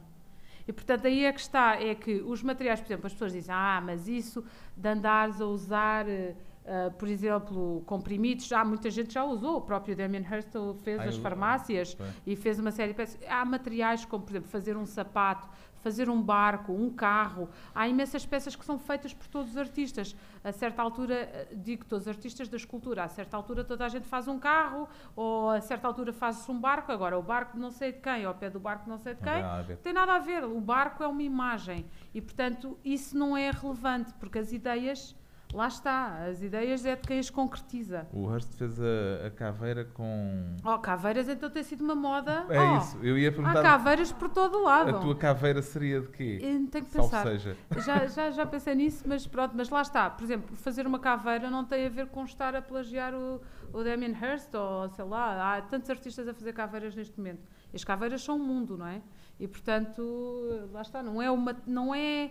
E portanto aí é que está, é que os materiais, por exemplo, as pessoas dizem, ah, mas isso de andares a usar, eh, eh, por exemplo, comprimidos, já muita gente já usou, o próprio Damien Hirst fez Ah, as farmácias Bem. e fez uma série de peças. Há materiais como, por exemplo, fazer um sapato, fazer um barco, um carro. Há imensas peças que são feitas por todos os artistas. A certa altura, digo todos os artistas da escultura, a certa altura toda a gente faz um carro, ou a certa altura faz-se um barco. Agora, o barco não sei de quem, ao pé do barco não sei de Não tem quem. Não tem nada a ver. O barco é uma imagem. E, portanto, isso não é relevante, porque as ideias, lá está, as ideias é de quem as concretiza. O Hearst fez a, a caveira com. Oh, caveiras então tem sido uma moda. É Oh, isso, eu ia Há perguntar. caveiras por todo lado. A tua caveira seria de quê? Eu Tenho que Salve pensar. seja. Já, já, já pensei nisso, mas pronto, mas lá está. Por exemplo, fazer uma caveira não tem a ver com estar a plagiar o, o Damien Hirst ou sei lá. Há tantos artistas a fazer caveiras neste momento. E as caveiras são um mundo, não é? E portanto, lá está. Não é, uma, não é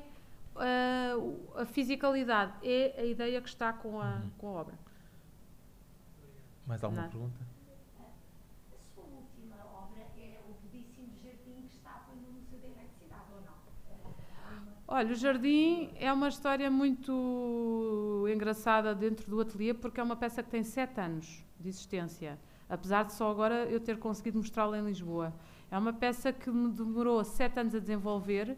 a fisicalidade, é a ideia que está com a, Uhum. com a obra. Mais alguma Nada. pergunta? A sua última obra é o belíssimo jardim que estava no Museu da Eletricidade, ou não? Olha, o Jardim é uma história muito engraçada dentro do ateliê porque é uma peça que tem sete anos de existência, apesar de só agora eu ter conseguido mostrá-la em Lisboa. É uma peça que me demorou sete anos a desenvolver,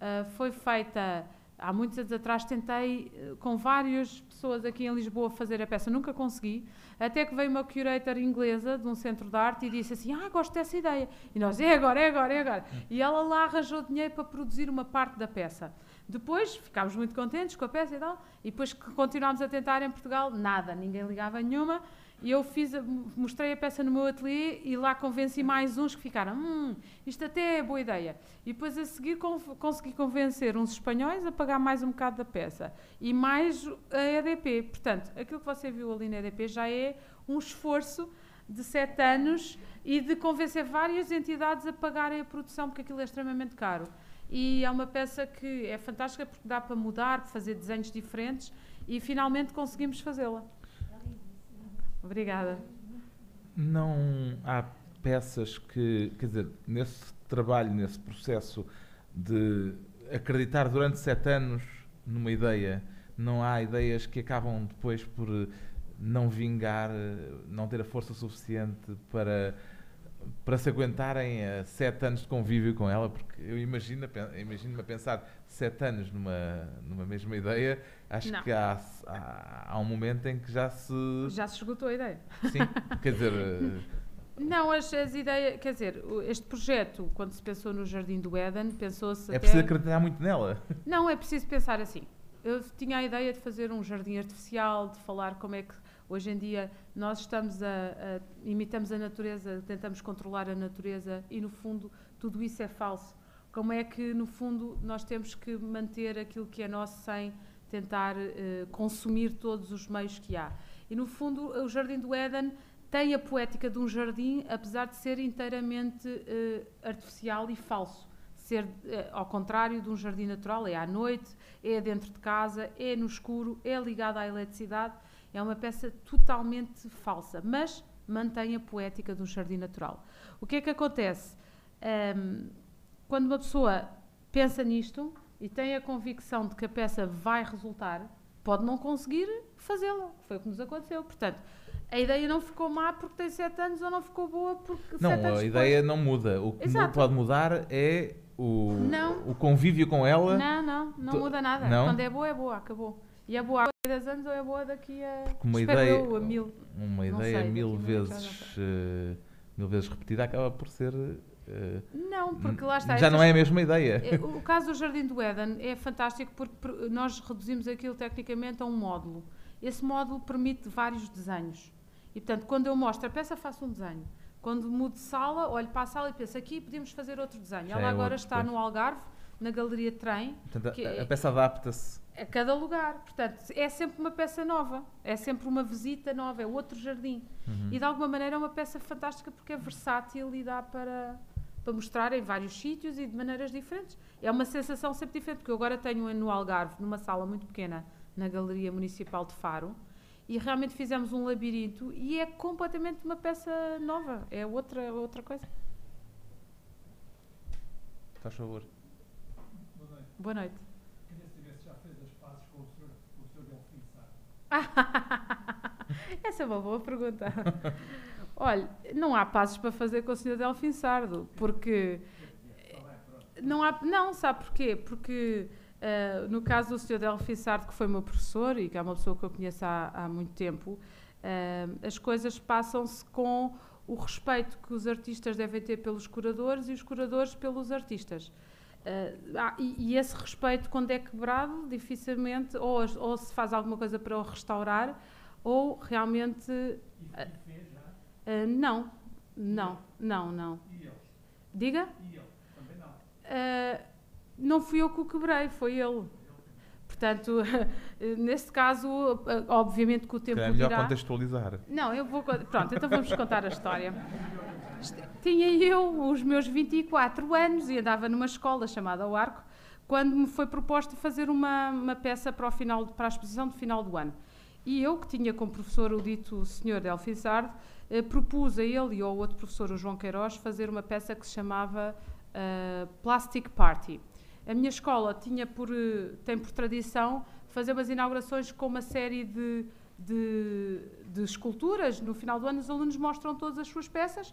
ah, foi feita há muitos anos atrás, tentei eh, com várias pessoas aqui em Lisboa fazer a peça, nunca consegui, até que veio uma curator inglesa de um centro de arte e disse assim, ah, gosto dessa ideia. E nós, é agora, é agora, é agora. E ela lá arranjou dinheiro para produzir uma parte da peça. Depois ficámos muito contentes com a peça e tal, e depois que continuámos a tentar em Portugal, nada, ninguém ligava nenhuma. E eu fiz, mostrei a peça no meu ateliê e lá convenci mais uns que ficaram, hum, isto até é boa ideia. E depois a seguir consegui convencer uns espanhóis a pagar mais um bocado da peça e mais a EDP. Portanto, aquilo que você viu ali na EDP já é um esforço de sete anos e de convencer várias entidades a pagarem a produção, porque aquilo é extremamente caro. E é uma peça que é fantástica porque dá para mudar, fazer desenhos diferentes e finalmente conseguimos fazê-la. Obrigada. Não há peças que, quer dizer, nesse trabalho, nesse processo de acreditar durante sete anos numa ideia, não há ideias que acabam depois por não vingar, não ter a força suficiente para para se aguentarem sete anos de convívio com ela, porque eu imagino, imagino-me a pensar sete anos numa, numa mesma ideia, acho Não. que há, há, há um momento em que já se. Já se esgotou a ideia. Sim, quer dizer. eh, Não, as, as ideias, quer dizer, este projeto, quando se pensou no Jardim do Éden, pensou-se É até... preciso acreditar muito nela. Não, é preciso pensar assim. Eu tinha a ideia de fazer um jardim artificial, de falar como é que hoje em dia nós estamos a, a- imitamos a natureza, tentamos controlar a natureza e no fundo tudo isso é falso. Como é que no fundo nós temos que manter aquilo que é nosso sem tentar eh, consumir todos os meios que há? E no fundo o Jardim do Éden tem a poética de um jardim, apesar de ser inteiramente eh, artificial e falso ser eh, ao contrário de um jardim natural, é à noite, é dentro de casa, é no escuro, é ligado à eletricidade, é uma peça totalmente falsa, mas mantém a poética de um jardim natural. O que é que acontece? Ahm, quando uma pessoa pensa nisto e tem a convicção de que a peça vai resultar, pode não conseguir fazê-la. Foi o que nos aconteceu. Portanto, a ideia não ficou má porque tem sete anos ou não ficou boa porque Não, sete a anos ideia não muda. O que Exato. pode mudar é o, Não. o convívio com ela. Não, não, não muda nada. não? Quando é boa, é boa, acabou. E é boa daqui a 10 anos ou é boa daqui a. uma espero ideia, eu, a mil. uma ideia sei, mil a vezes eh, mil vezes repetida acaba por ser eh, Não, porque lá está. já não é a mesma ideia. É, O caso do Jardim do Éden é fantástico porque nós reduzimos aquilo tecnicamente a um módulo. Esse módulo permite vários desenhos. E, portanto, quando eu mostro a peça, faço um desenho. Quando mudo de sala, olho para a sala e penso, aqui podemos fazer outro desenho. Já Ela é agora outro, está pois. no Algarve, na Galeria Trem, Portanto, que a, é- a peça adapta-se. A cada lugar. Portanto, é sempre uma peça nova, é sempre uma visita nova, é outro jardim. Uhum. E de alguma maneira é uma peça fantástica porque é versátil e dá para, para mostrar em vários sítios e de maneiras diferentes. É uma sensação sempre diferente, porque eu agora tenho no Algarve, numa sala muito pequena, na Galeria Municipal de Faro, e realmente fizemos um labirinto e é completamente uma peça nova, é outra, outra coisa. Faz favor. Boa noite. Boa noite. Queria saber se já fez as pazes com o senhor, com o senhor Delfim Sá. Essa é uma boa pergunta. Olha, não há passos para fazer com o Sr. Delfim Sardo, porque não há, não, sabe porquê? Porque eh, no caso do Sr. Delfim Sardo, que foi meu professor e que é uma pessoa que eu conheço há, há muito tempo, eh, as coisas passam-se com o respeito que os artistas devem ter pelos curadores e os curadores pelos artistas. Eh, ah, e, e esse respeito, quando é quebrado, dificilmente ou, ou se faz alguma coisa para o restaurar, ou realmente. Já? eh, não, não, não, não. E ele? Diga? E ele? Também não. Não fui eu que o quebrei, foi ele. Portanto, neste caso, obviamente que o tempo é melhor dirá. contextualizar. Não, eu vou. Pronto, então vamos contar a história. Isto- Tinha eu os meus 24 anos e andava numa escola chamada O Arco, quando me foi proposto fazer uma, uma peça para, o final, para a exposição de final do ano. E eu, que tinha como professor o dito Sr. Delfim Sardo, eh, propus a ele e ao outro professor, o João Queiroz, fazer uma peça que se chamava eh, Plastic Party. A minha escola tinha por, eh, tem por tradição fazer umas inaugurações com uma série de, de, de esculturas. No final do ano, os alunos mostram todas as suas peças.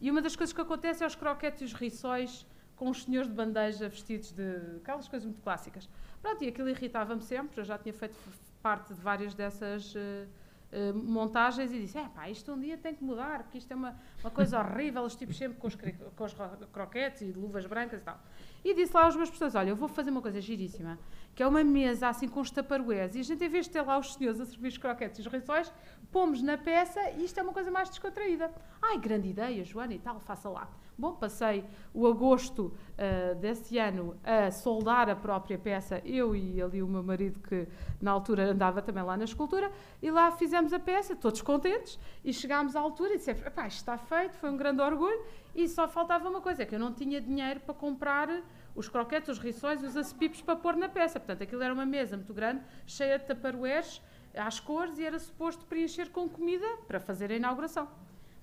E uma das coisas que acontece é os croquetes e os riçóis com os senhores de bandeja vestidos de aquelas coisas muito clássicas. Pronto, e aquilo irritava-me sempre. Eu já tinha feito parte de várias dessas eh, eh, montagens e disse: é pá, isto um dia tem que mudar, porque isto é uma, uma coisa horrível. Os tipos sempre com os, com os ro- croquetes e luvas brancas e tal. E disse lá aos meus professores: olha, eu vou fazer uma coisa giríssima, que é uma mesa assim com os taparués. E a gente, em vez de ter lá os senhores a servir os croquetes e os riçóis, pomos na peça e isto é uma coisa mais descontraída. Ai, grande ideia, Joana e tal, faça lá. Bom, passei o agosto ah, desse ano a soldar a própria peça, eu e ali o meu marido, que na altura andava também lá na escultura, e lá fizemos a peça, todos contentes, e chegámos à altura e dissemos: "Epá, isto está feito, foi um grande orgulho, e só faltava uma coisa, é que eu não tinha dinheiro para comprar os croquetes, os riçóis e os acepipes para pôr na peça. Portanto, aquilo era uma mesa muito grande, cheia de taparueres às cores, e era suposto preencher com comida para fazer a inauguração.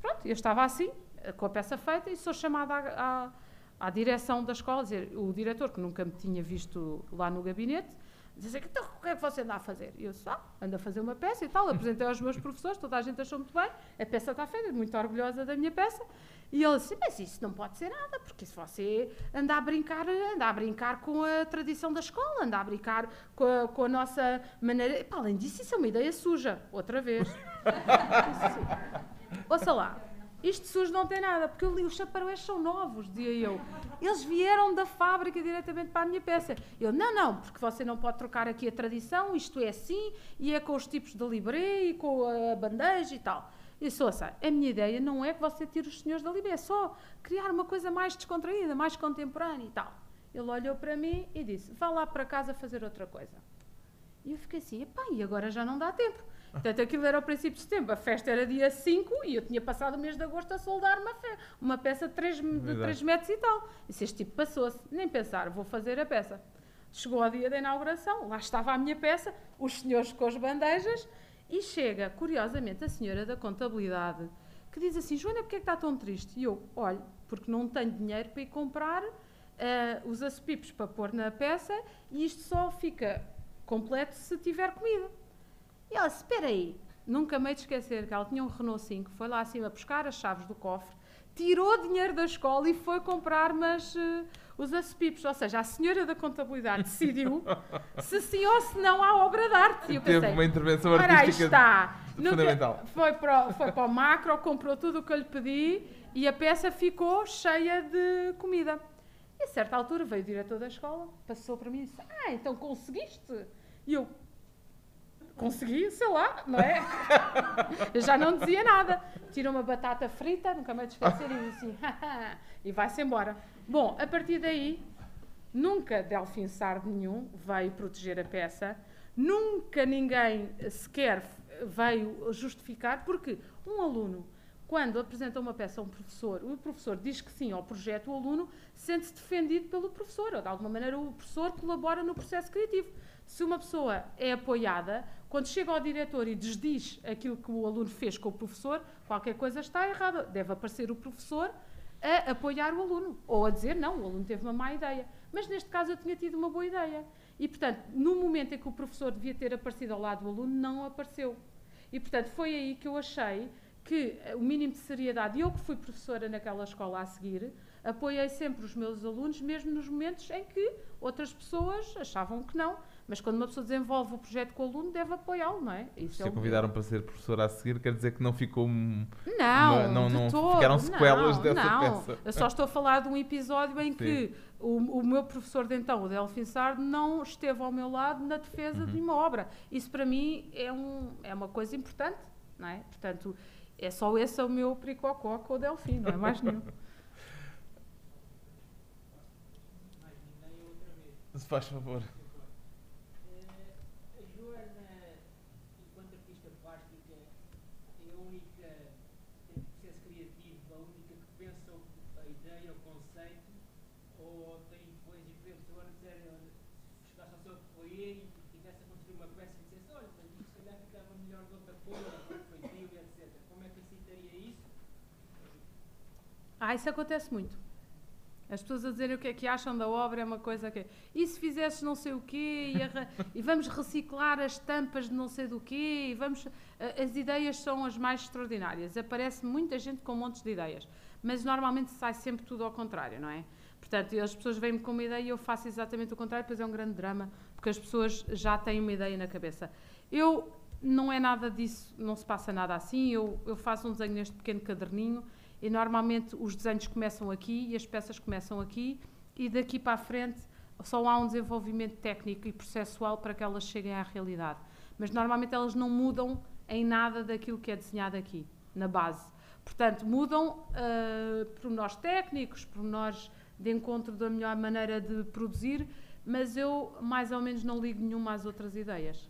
Pronto, eu estava assim, com a peça feita, e sou chamada à, à, à direção da escola, dizer, o diretor, que nunca me tinha visto lá no gabinete, disse assim, então o que é que você anda a fazer? E eu disse, ah, ando a fazer uma peça e tal, apresentei aos meus professores, toda a gente achou muito bem, a peça está feita, muito orgulhosa da minha peça, e ele disse, mas isso não pode ser nada, porque se você anda a brincar, anda a brincar com a tradição da escola, anda a brincar com a, com a nossa maneira, Epá, além disso, isso é uma ideia suja, outra vez. Assim, Ouça lá, isto sujo não tem nada, porque eu li, os chaparués são novos, dizia eu. Eles vieram da fábrica diretamente para a minha peça. Eu, não, não, porque você não pode trocar aqui a tradição, isto é assim, e é com os tipos de libré e com a bandeja e tal. E disse, ouça, a minha ideia não é que você tire os senhores da libré, é só criar uma coisa mais descontraída, mais contemporânea e tal. Ele olhou para mim e disse, vá lá para casa fazer outra coisa. E eu fiquei assim, epá, e agora já não dá tempo. Portanto, aquilo era ao princípio de setembro, a festa era dia 5 e eu tinha passado o mês de agosto a soldar uma, fe- uma peça de 3, de Exato. três metros e tal. E se este tipo passou-se, nem pensar, vou fazer a peça. Chegou ao dia da inauguração, lá estava a minha peça, os senhores com as bandejas, e chega, curiosamente, a senhora da contabilidade, que diz assim, Joana, porquê é que está tão triste? E eu, olha, porque não tenho dinheiro para ir comprar eh, os acepipes para pôr na peça e isto só fica completo se tiver comida. E ela, espera aí, nunca me hei de esquecer que ela tinha um Renault 5, foi lá acima buscar as chaves do cofre, tirou dinheiro da escola e foi comprar mas, eh, os acepipes. Ou seja, a senhora da contabilidade decidiu se sim ou se não à obra de arte. E eu Teve pensei, uma intervenção artística. está. fundamental. foi, para, o- foi para o macro, comprou tudo o que eu lhe pedi e a peça ficou cheia de comida. E a certa altura veio o diretor da escola, passou para mim e disse: Ah, então conseguiste? E eu, consegui, sei lá, não é? Eu já não dizia nada. Tira uma batata frita, nunca me esquecer, e assim: e vai-se embora. Bom, a partir daí, Nunca Delfim Sardo nenhum veio proteger a peça, nunca ninguém sequer veio justificar, porque um aluno, quando apresenta uma peça a um professor, o professor diz que sim ao projeto, o aluno sente-se defendido pelo professor, ou de alguma maneira o professor colabora no processo criativo. Se uma pessoa é apoiada, quando chega ao diretor e desdiz aquilo que o aluno fez com o professor, qualquer coisa está errada. Deve aparecer o professor a apoiar o aluno, ou a dizer, não, o aluno teve uma má ideia. Mas neste caso eu tinha tido uma boa ideia. E, portanto, no momento em que o professor devia ter aparecido ao lado do aluno, não apareceu. E, portanto, foi aí que eu achei que o mínimo de seriedade, eu que fui professora naquela escola a seguir, apoiei sempre os meus alunos, mesmo nos momentos em que outras pessoas achavam que não. Mas quando uma pessoa desenvolve o projeto com o aluno, deve apoiá-lo, não é? Isso Se é convidaram para ser professora a seguir, quer dizer que não ficou. Não, uma, não, não todo, ficaram sequelas não, dessa não. peça. Eu só estou a falar de um episódio em Sim. que o, o, meu professor de então, o Delfim Sardo, não esteve ao meu lado na defesa uhum. de uma obra. Isso para mim é, um, é uma coisa importante, não é? Portanto, é só esse é o meu pericocó com o Delfim, não é mais nenhum. Se faz favor. Ah, isso acontece muito. As pessoas a dizerem o que é que acham da obra é uma coisa que. E se fizesses não sei o quê, e, e vamos reciclar as tampas de não sei do quê, e vamos. As ideias são as mais extraordinárias. Aparece muita gente com montes de ideias, mas normalmente sai sempre tudo ao contrário, não é? Portanto, as pessoas vêm-me com uma ideia e eu faço exatamente o contrário, depois é um grande drama, porque as pessoas já têm uma ideia na cabeça. Eu. Não é nada disso, não se passa nada assim. Eu, eu faço um desenho neste pequeno caderninho e normalmente os desenhos começam aqui e as peças começam aqui e daqui para a frente só há um desenvolvimento técnico e processual para que elas cheguem à realidade. Mas normalmente elas não mudam em nada daquilo que é desenhado aqui, na base. Portanto, mudam uh, pormenores técnicos, pormenores de encontro da melhor maneira de produzir, mas eu mais ou menos não ligo nenhuma às outras ideias.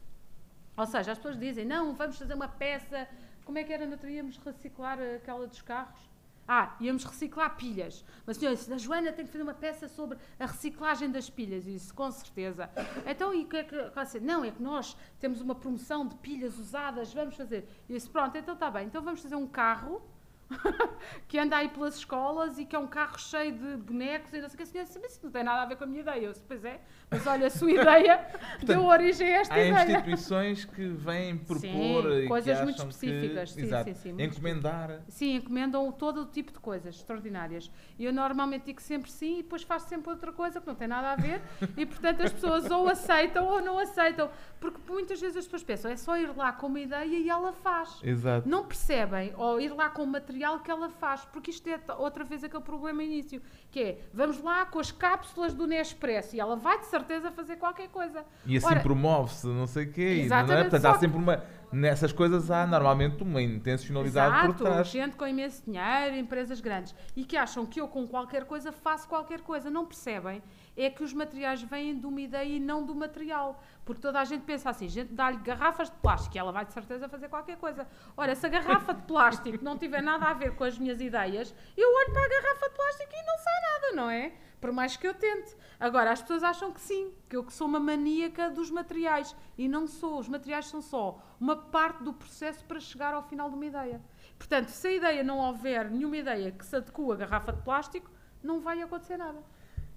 Ou seja, as pessoas dizem, não, vamos fazer uma peça, como é que era, não teríamos reciclar aquela dos carros? Ah, íamos reciclar pilhas. Mas senhora, a Joana tem que fazer uma peça sobre a reciclagem das pilhas. Isso, com certeza. Então, e o que é que. Assim, não, é que nós temos uma promoção de pilhas usadas, vamos fazer. E disse, pronto, então está bem. Então vamos fazer um carro que anda aí pelas escolas e que é um carro cheio de bonecos e não sei o que. A senhora disse, isso não tem nada a ver com a minha ideia. Eu disse, pois é, mas olha, a sua ideia Portanto, deu origem a esta há ideia. Há instituições que vêm propor sim, coisas muito específicas. Que, sim, exato, sim, sim, encomendar. Sim, encomendam todo o tipo de coisas extraordinárias. E eu normalmente digo sempre sim e depois faço sempre outra coisa que não tem nada a ver e, portanto, as pessoas ou aceitam ou não aceitam. Porque muitas vezes as pessoas pensam, é só ir lá com uma ideia e ela faz. Exato. Não percebem, ou ir lá com o material que ela faz, porque isto é outra vez aquele problema início, que é, vamos lá com as cápsulas do Nespresso e ela vai de certeza fazer qualquer coisa. E assim promove-se, não sei o quê. Exatamente. Não é? Portanto, há sempre uma nessas coisas há normalmente uma intencionalidade Exato, por trás. gente com imenso dinheiro, empresas grandes, e que acham que eu com qualquer coisa faço qualquer coisa. Não percebem? É que os materiais vêm de uma ideia e não do material. Porque toda a gente pensa assim, gente dá-lhe garrafas de plástico e ela vai de certeza fazer qualquer coisa. Ora, se a garrafa de plástico não tiver nada a ver com as minhas ideias, eu olho para a garrafa de plástico e não sai nada, não é? Por mais que eu tente. Agora, as pessoas acham que sim, que eu sou uma maníaca dos materiais. E não sou. Os materiais são só uma parte do processo para chegar ao final de uma ideia. Portanto, se a ideia não houver nenhuma ideia que se adequa a garrafa de plástico, não vai acontecer nada.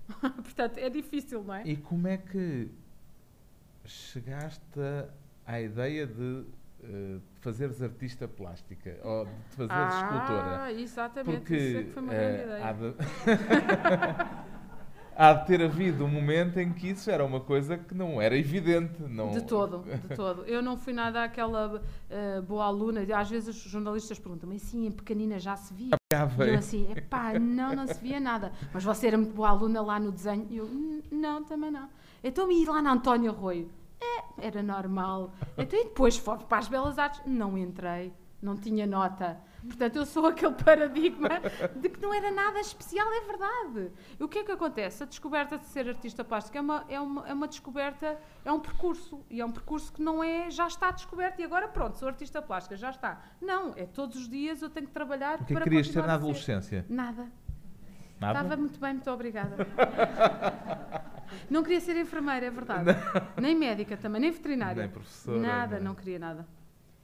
Portanto, é difícil, não é? E como é que chegaste à ideia de uh, fazeres artista plástica ou de fazeres ah, escultora? Ah, exatamente. Porque, Isso é que foi uma uh, grande ideia. Há de ter havido um momento em que isso era uma coisa que não era evidente. Não... De todo, de todo. Eu não fui nada aquela uh, boa aluna. Às vezes os jornalistas perguntam, mas sim, em pequenina já se via? Apagava. E eu assim, pá, não, não se via nada. Mas você era muito boa aluna lá no desenho? E eu, não, também não. Então ir lá na Antónia Arroio? É, era normal. Então e depois fui para as Belas Artes? Não entrei, não tinha nota. Portanto, eu sou aquele paradigma de que não era nada especial, é verdade. E o que é que acontece? A descoberta de ser artista plástico é uma, é uma, é uma descoberta, é um percurso. E é um percurso que não é, já está descoberto e agora pronto, sou artista plástica, já está. Não, é todos os dias eu tenho que trabalhar O que é para que querias ter na adolescência? Nada. Nada? Estava muito bem, muito obrigada. não queria ser enfermeira, é verdade. Nem médica também, nem veterinária. Nem professora, Nada, nem- não queria nada.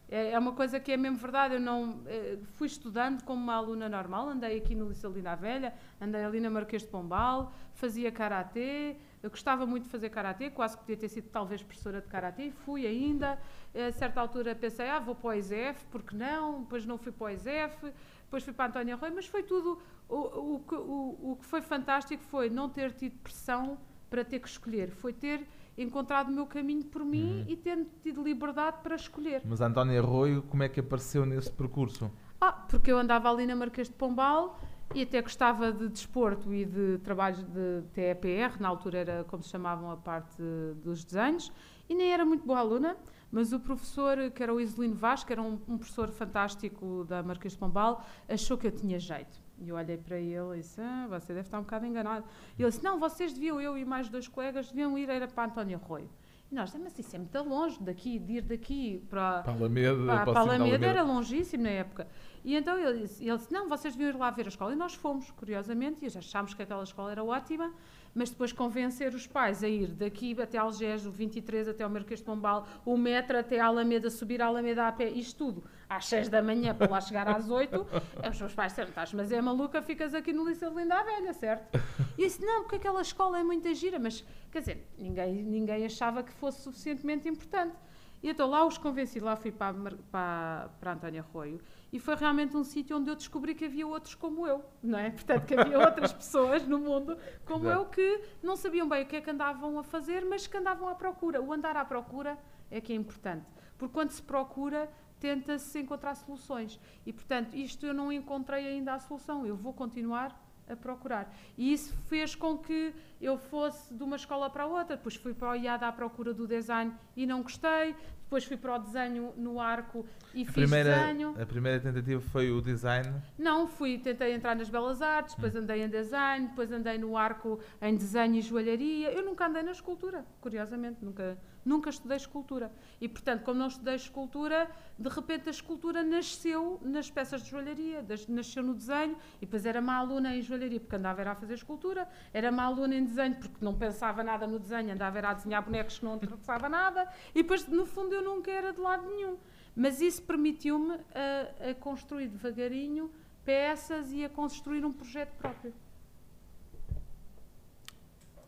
É, é uma coisa que é mesmo verdade. Eu não eh, fui estudando como uma aluna normal. Andei aqui no Liceu Linda a Velha, andei ali na Marquês de Pombal, fazia karatê. Eu gostava muito de fazer karatê, quase que podia ter sido talvez professora de karatê. Fui ainda. A certa altura pensei, ah, vou para o ISEF, porque não? Depois não fui para o ISEF, depois fui para a Antónia Rui, mas foi tudo. O, o, o, o que foi fantástico foi não ter tido pressão para ter que escolher, foi ter encontrado o meu caminho por mim Uhum. e ter tido liberdade para escolher. Mas a Antónia Arroio, como é que apareceu nesse percurso? Ah, porque eu andava ali na Marquês de Pombal e até gostava de desporto e de trabalhos de TEPR, na altura era como se chamavam a parte dos desenhos, e nem era muito boa aluna, mas o professor, que era o Isolino que era um, um professor fantástico da Marquês de Pombal, achou que eu tinha jeito. E eu olhei para ele e disse, ah, você deve estar um bocado enganado. E ele disse, não, vocês deviam, eu e mais dois colegas, deviam ir era para António Arroio. E nós, "Ah, mas isso é muito longe daqui, de ir daqui para, Para a Alameda, para para a cimo da Alameda era longíssimo na época. E então ele disse, ele disse, não, vocês deviam ir lá ver a escola. E nós fomos, curiosamente, e já achámos que aquela escola era ótima, mas depois convencer os pais a ir daqui até Algés, do 23 até ao Marquês de Pombal, o metro até a Alameda, subir a Alameda a pé, isto tudo, às 6 da manhã para lá chegar às 8, os meus pais disseram, estás, mas é maluca, ficas aqui no Liceu de Linda a Velha, certo? E eu disse, não, porque aquela escola é muito gira, mas, quer dizer, ninguém, ninguém achava que fosse suficientemente importante. E então lá os convenci, lá fui para, para, para Antónia Arroio e foi realmente um sítio onde eu descobri que havia outros como eu, não é? Portanto, que havia outras pessoas no mundo como Exato. eu que não sabiam bem o que é que andavam a fazer, mas que andavam à procura. O andar à procura é que é importante, porque quando se procura, tenta-se encontrar soluções. E, portanto, isto eu não encontrei ainda a solução, eu vou continuar a procurar. E isso fez com que eu fosse de uma escola para a outra. Depois fui para o IAD à procura do design e não gostei. Depois fui para o desenho no arco e A fiz primeira, desenho. a primeira tentativa foi o design. Não, fui, tentei entrar nas belas artes, depois andei em design, depois andei no arco em desenho e joalharia. Eu nunca andei na escultura, curiosamente, nunca, nunca estudei escultura. E, portanto, como não estudei escultura, de repente a escultura nasceu nas peças de joalharia, nasceu no desenho, e depois era má aluna em joalharia, porque andava era a fazer escultura, era má aluna em desenho, porque não pensava nada no desenho, andava era a desenhar bonecos que não interessava nada, e depois, no fundo, eu nunca era de lado nenhum. Mas isso permitiu-me a, a construir devagarinho peças e a construir um projeto próprio.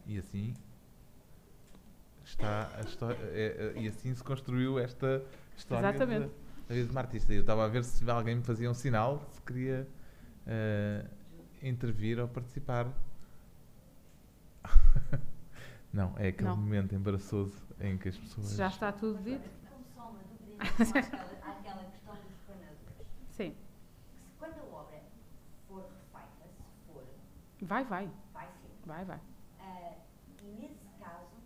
E assim está a história. é- é- e assim se construiu esta história Exatamente. da- da vida de uma artista. Eu estava a ver se alguém me fazia um sinal, se queria eh, intervir ou participar. Não, é aquele Não. momento embaraçoso em que as pessoas. Já está tudo dito, Como só uma dúvida em relação àquela, àquela questão dos panadores. sim. Se quando a obra for refeita, se for, Vai, vai, vai ser. vai, vai. Ah, e nesse caso,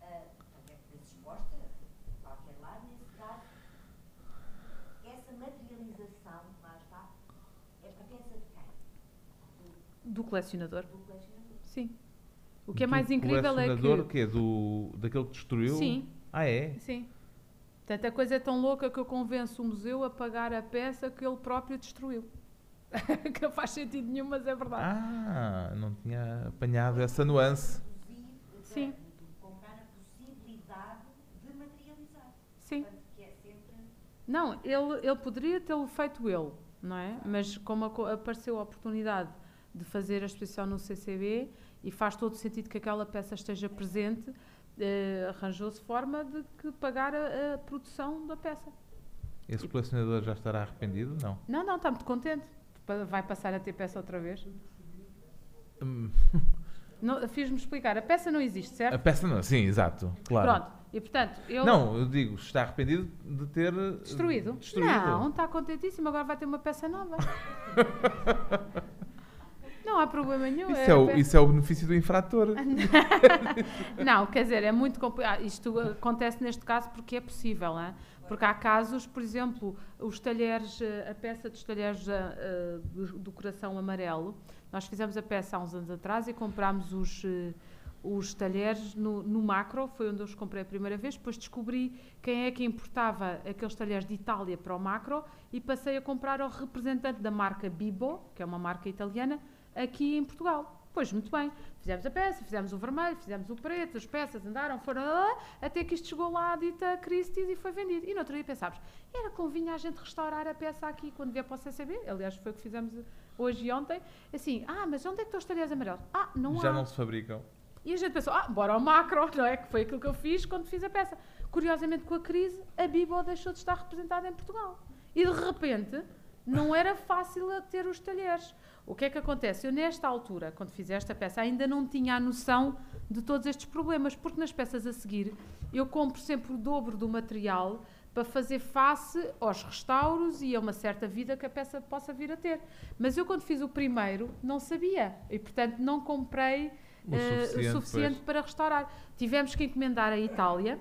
ah, portanto, é predisposta a qualquer lado, nesse caso, essa materialização, lá está, é pertença de quem? Do colecionador, Do colecionador. sim. O que é do mais incrível é colecionador, que. quê? Do, daquele que destruiu? Sim, Ah, é? sim. Portanto, a coisa é tão louca que eu convenço o museu a pagar a peça que ele próprio destruiu. que não faz sentido nenhum, mas é verdade. Ah, não tinha apanhado essa nuance. Sim. de comprar a possibilidade de materializar. Sim. Que é. Não, ele, ele poderia tê-lo feito ele, não é? Mas como apareceu a oportunidade de fazer a exposição no CCB e faz todo o sentido que aquela peça esteja presente, eh, arranjou-se forma de que pagar a, a produção da peça. Esse colecionador já estará arrependido? Não. Não, não, está muito contente. Vai passar a ter peça outra vez. Hum, Fiz-me explicar. A peça não existe, A certo? peça não, sim, exato, claro. Pronto. E portanto, eu. Não, eu digo, está arrependido de ter eh, Destruído? destruído. Não, está contentíssimo, agora vai ter uma peça nova. não há problema nenhum. Isso é é, o, isso é o benefício do infrator. Não, quer dizer, é muito complicado. Isto acontece neste caso porque é possível, não é? Porque há casos, por exemplo, os talheres, eh, a peça dos talheres eh, eh, do, do coração amarelo. Nós fizemos a peça há uns anos atrás e comprámos os, os talheres no, no macro, foi onde eu os comprei a primeira vez. Depois descobri quem é que importava aqueles talheres de Itália para o macro e passei a comprar ao representante da marca Bibo, que é uma marca italiana, aqui em Portugal. Pois, muito bem. Fizemos a peça, fizemos o vermelho, fizemos o preto, as peças andaram, foram, lá, lá, até que isto chegou lá à dita Christie's e foi vendido. E no outro dia pensámos, era convinha a gente restaurar a peça aqui quando vier para o CCB, aliás foi o que fizemos hoje e ontem, assim, ah, mas onde é que estão os talheres amarelos? Ah, não Já há. não se fabricam. E a gente pensou, ah, bora ao macro, não é? Que foi aquilo que eu fiz quando fiz a peça. Curiosamente, com a crise, a Bibo deixou de estar representada em Portugal. E de repente, não era fácil a ter os talheres. O que é que acontece? Eu, nesta altura, quando fiz esta peça, ainda não tinha a noção de todos estes problemas, porque nas peças a seguir, eu compro sempre o dobro do material para fazer face aos restauros e a uma certa vida que a peça possa vir a ter. Mas eu, quando fiz o primeiro, não sabia. E, portanto, não comprei O eh, suficiente, o suficiente para restaurar. Tivemos que encomendar a Itália,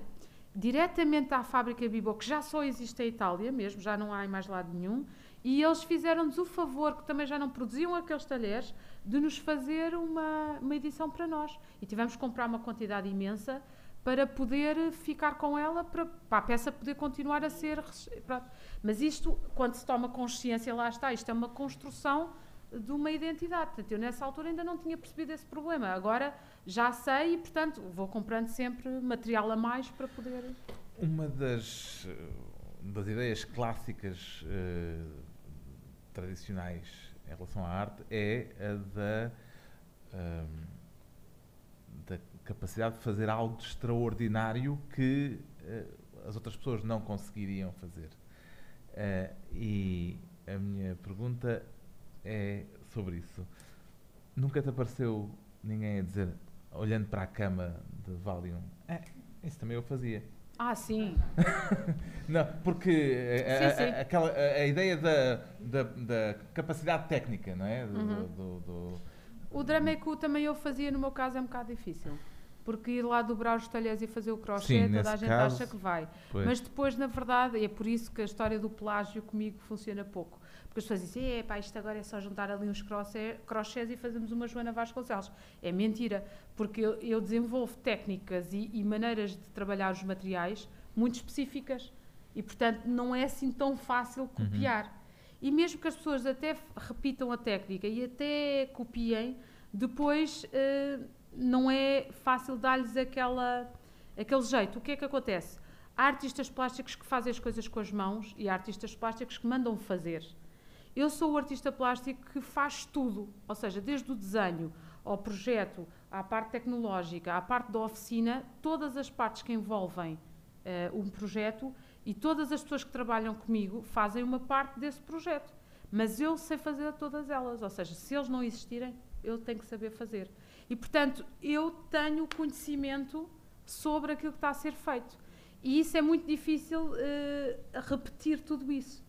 diretamente à fábrica Bibo, que já só existe a Itália mesmo, já não há em mais lado nenhum, e eles fizeram-nos o favor, que também já não produziam aqueles talheres, de nos fazer uma, uma edição para nós. E tivemos que comprar uma quantidade imensa para poder ficar com ela, para, para a peça poder continuar a ser. pronto. Mas isto, quando se toma consciência, lá está, isto é uma construção de uma identidade. Portanto, eu nessa altura ainda não tinha percebido esse problema. Agora já sei e, portanto, vou comprando sempre material a mais para poder. Uma das, eh, das ideias clássicas eh, tradicionais em relação à arte é a da, ahm, da capacidade de fazer algo de extraordinário que eh, as outras pessoas não conseguiriam fazer. Eh, e a minha pergunta é sobre isso. Nunca te apareceu ninguém a dizer, olhando para a cama de Valium, é, isso também eu fazia. Ah, sim. Não, porque a, Sim, a- sim. a- aquela, a, a ideia da, da, da capacidade técnica, não é? Do, Uhum. do- do- O Dramecu também eu fazia, no meu caso é um bocado difícil. Porque ir lá dobrar os talheres e fazer o crochê, Sim, toda a gente caso, acha que vai. pois. Mas depois, na verdade, é por isso que a história do plágio comigo funciona pouco. Porque as pessoas dizem, "É, pá, isto agora é só juntar ali uns crochê- crochês e fazemos uma Joana Vasconcelos. É mentira, porque eu, eu desenvolvo técnicas e, e maneiras de trabalhar os materiais muito específicas. E, portanto, não é assim tão fácil copiar. E mesmo que as pessoas até repitam a técnica e até copiem, depois eh, não é fácil dar-lhes aquela, aquele jeito. O que é que acontece? Há artistas plásticos que fazem as coisas com as mãos e há artistas plásticos que mandam fazer. Eu sou o artista plástico que faz tudo, ou seja, desde o desenho ao projeto, à parte tecnológica, à parte da oficina, todas as partes que envolvem eh, um projeto e todas as pessoas que trabalham comigo fazem uma parte desse projeto. Mas eu sei fazer todas elas, ou seja, se eles não existirem, eu tenho que saber fazer. E, portanto, eu tenho conhecimento sobre aquilo que está a ser feito. E isso é muito difícil eh, repetir tudo isso.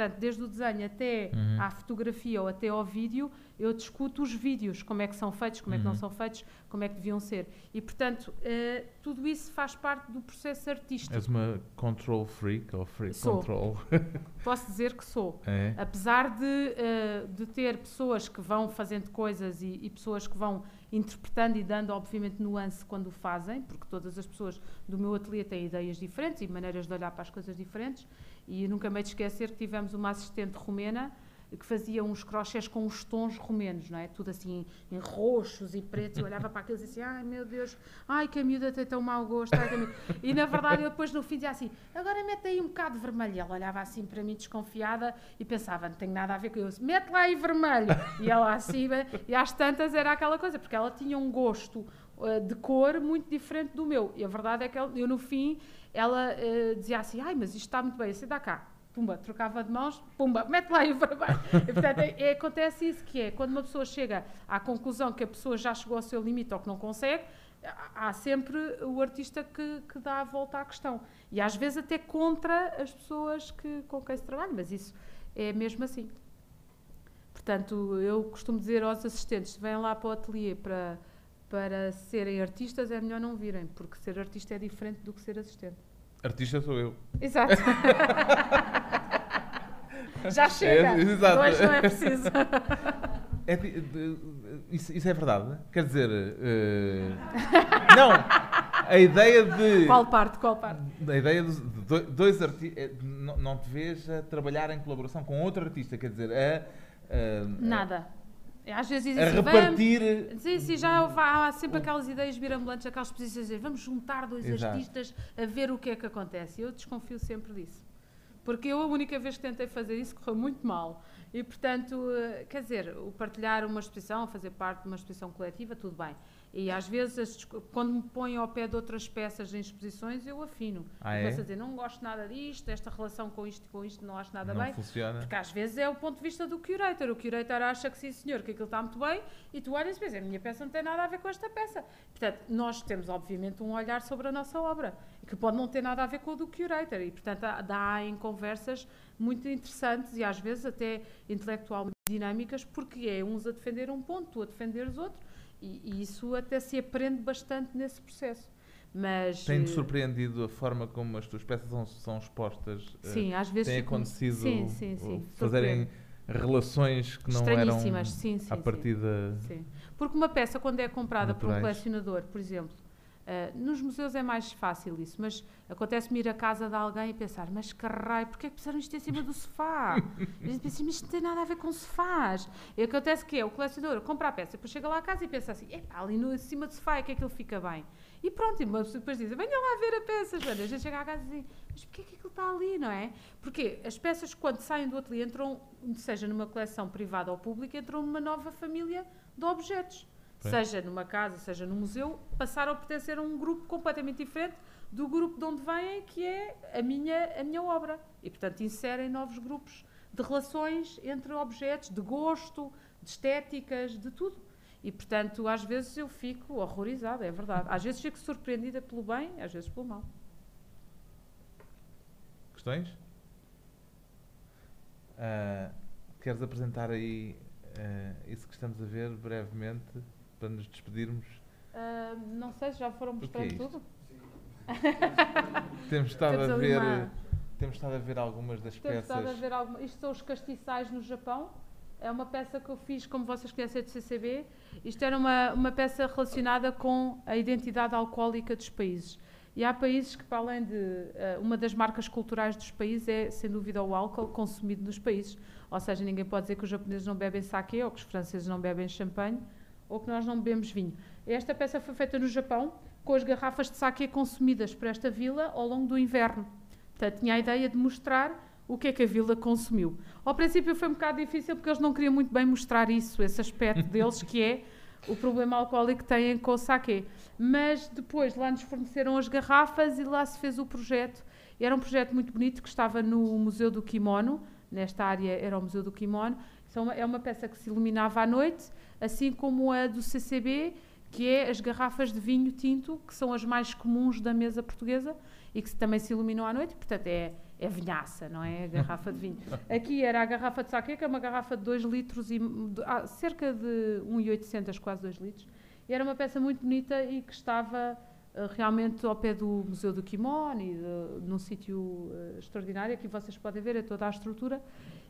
Portanto, desde o desenho até Uhum. à fotografia ou até ao vídeo, eu discuto os vídeos, como é que são feitos, como é que não Uhum. são feitos, como é que deviam ser. E, portanto, eh, tudo isso faz parte do processo artístico. És uma control freak ou freak Sou. control? Posso dizer que sou. É? Apesar de, eh, de ter pessoas que vão fazendo coisas e, e pessoas que vão interpretando e dando, obviamente, nuance quando o fazem, porque todas as pessoas do meu ateliê têm ideias diferentes e maneiras de olhar para as coisas diferentes. E nunca me esquecer que tivemos uma assistente romena que fazia uns crochês com os tons romenos, não é? Tudo assim em roxos e pretos. Eu olhava para aquilo e dizia, ai meu Deus, ai que a miúda tem tão mau gosto. ai, que a miúda-" E na verdade eu depois no fim dizia assim, agora mete aí um bocado de vermelho. Ela olhava assim para mim desconfiada e pensava, não tenho nada a ver com isso, mete lá aí vermelho. E ela assim, e às tantas era aquela coisa, porque ela tinha um gosto eh, de cor muito diferente do meu. E a verdade é que eu no fim, ela eh, dizia assim, ai mas isto está muito bem, assim dá cá. Pumba, trocava de mãos, pumba, mete lá aí o vermelho. E, portanto, é, é- acontece isso que é, quando uma pessoa chega à conclusão que a pessoa já chegou ao seu limite ou que não consegue, há- sempre o artista que, que dá a volta à questão. E às vezes até contra as pessoas que, com quem se trabalha, mas isso é mesmo assim. Portanto, eu costumo dizer aos assistentes, vêm lá para o ateliê para, para serem artistas, é melhor não virem, porque ser artista é diferente do que ser assistente. Artista sou eu. Exato. Já chega. É, exato. Não é preciso. É isso, isso é verdade? Quer dizer. eh, não! A ideia de. Qual parte? Qual parte? A ideia de do- dois artistas. Não, não te vês a trabalhar em colaboração com outro artista, quer dizer, a. a- Nada. Às vezes dizem A assim, vamos, repartir. Sim, sim, já houve- há sempre aquelas ideias mirabolantes, aquelas posições de dizer, vamos juntar dois Exato. artistas a ver o que é que acontece. Eu desconfio sempre disso. Porque eu, a única vez que tentei fazer isso, correu muito mal. E, portanto, eh, quer dizer, o partilhar uma exposição, fazer parte de uma exposição coletiva, tudo bem. E às vezes, quando me põem ao pé de outras peças em exposições, eu afino. Ah, é? Começo a dizer, não gosto nada disto, esta relação com isto e com isto não acho nada não bem. funciona. Porque às vezes é o ponto de vista do curator. O curator acha que sim, senhor, que aquilo está muito bem, e tu olhas e pensas, a minha peça não tem nada a ver com esta peça. Portanto, nós temos, obviamente, um olhar sobre a nossa obra, que pode não ter nada a ver com o do curator. E, portanto, dá em conversas muito interessantes e às vezes até intelectualmente dinâmicas, porque é uns a defender um ponto, tu a defenderes outro, e, e isso até se aprende bastante nesse processo. Mas, Tem-te eh, surpreendido a forma como as tuas peças são, são expostas? eh, Sim, às vezes tem acontecido sim, sim, sim, uh, fazerem relações que não eram sim, sim, à sim. partida. Sim. Porque uma peça, quando é comprada por um Naturais. colecionador, por exemplo, ah, nos museus é mais fácil isso, mas acontece-me ir à casa de alguém e pensar, mas que raio, porquê é que puseram isto em cima do sofá? E eu penso, mas isto não tem nada a ver com sofás. E acontece que é, o colecionador compra a peça, depois chega lá à casa e pensa assim, epá, ali no, cima do sofá é que aquilo fica bem. E pronto, e uma pessoa depois diz, venha lá ver a peça, Joana. A gente chega à casa e diz, mas porquê é que aquilo está ali, não é? Porque as peças, quando saem do ateliê, entram, seja numa coleção privada ou pública, entram numa nova família de objetos. Bem. Seja numa casa, seja num museu, passaram a pertencer a um grupo completamente diferente do grupo de onde vêm, que é a minha, a minha obra. E, portanto, inserem novos grupos de relações entre objetos, de gosto, de estéticas, de tudo. E, portanto, às vezes eu fico horrorizada, é verdade. Às vezes fico surpreendida pelo bem, às vezes pelo mal. Questões? Ah, queres apresentar aí ah, isso que estamos a ver brevemente para nos despedirmos? Ah, não sei se já foram é mostrando isto? tudo. Temos estado Temos a ver. uma- Temos estado a ver algumas das Temos estado a peças. ver alguma... Isto são os castiçais no Japão. É uma peça que eu fiz, como vocês conhecem, do CCB. Isto era uma, uma peça relacionada com a identidade alcoólica dos países. E há países que, para além de. eh, uma das marcas culturais dos países é, sem dúvida, o álcool consumido nos países. Ou seja, ninguém pode dizer que os japoneses não bebem sake, ou que os franceses não bebem champanhe, ou que nós não bebemos vinho. Esta peça foi feita no Japão, com as garrafas de sake consumidas por esta vila ao longo do inverno. Portanto, tinha a ideia de mostrar o que é que a vila consumiu. Ao princípio foi um bocado difícil porque eles não queriam muito bem mostrar isso, esse aspecto deles, que é o problema alcoólico que têm com o saquê. Mas depois lá nos forneceram as garrafas e lá se fez o projeto. Era um projeto muito bonito que estava no Museu do Kimono, nesta área era o Museu do Kimono. São- É uma peça que se iluminava à noite, assim como a do CCB, que é as garrafas de vinho tinto, que são as mais comuns da mesa portuguesa e que também se iluminam à noite, portanto é, é vinhaça, não é? A garrafa de vinho. Aqui era a garrafa de saque, que é uma garrafa de 2 litros e de- ah, cerca de 1,800, quase 2 litros. E era uma peça muito bonita e que estava realmente ao pé do Museu do Kimono e de- num sítio ah, extraordinário. Aqui vocês podem ver é toda a estrutura.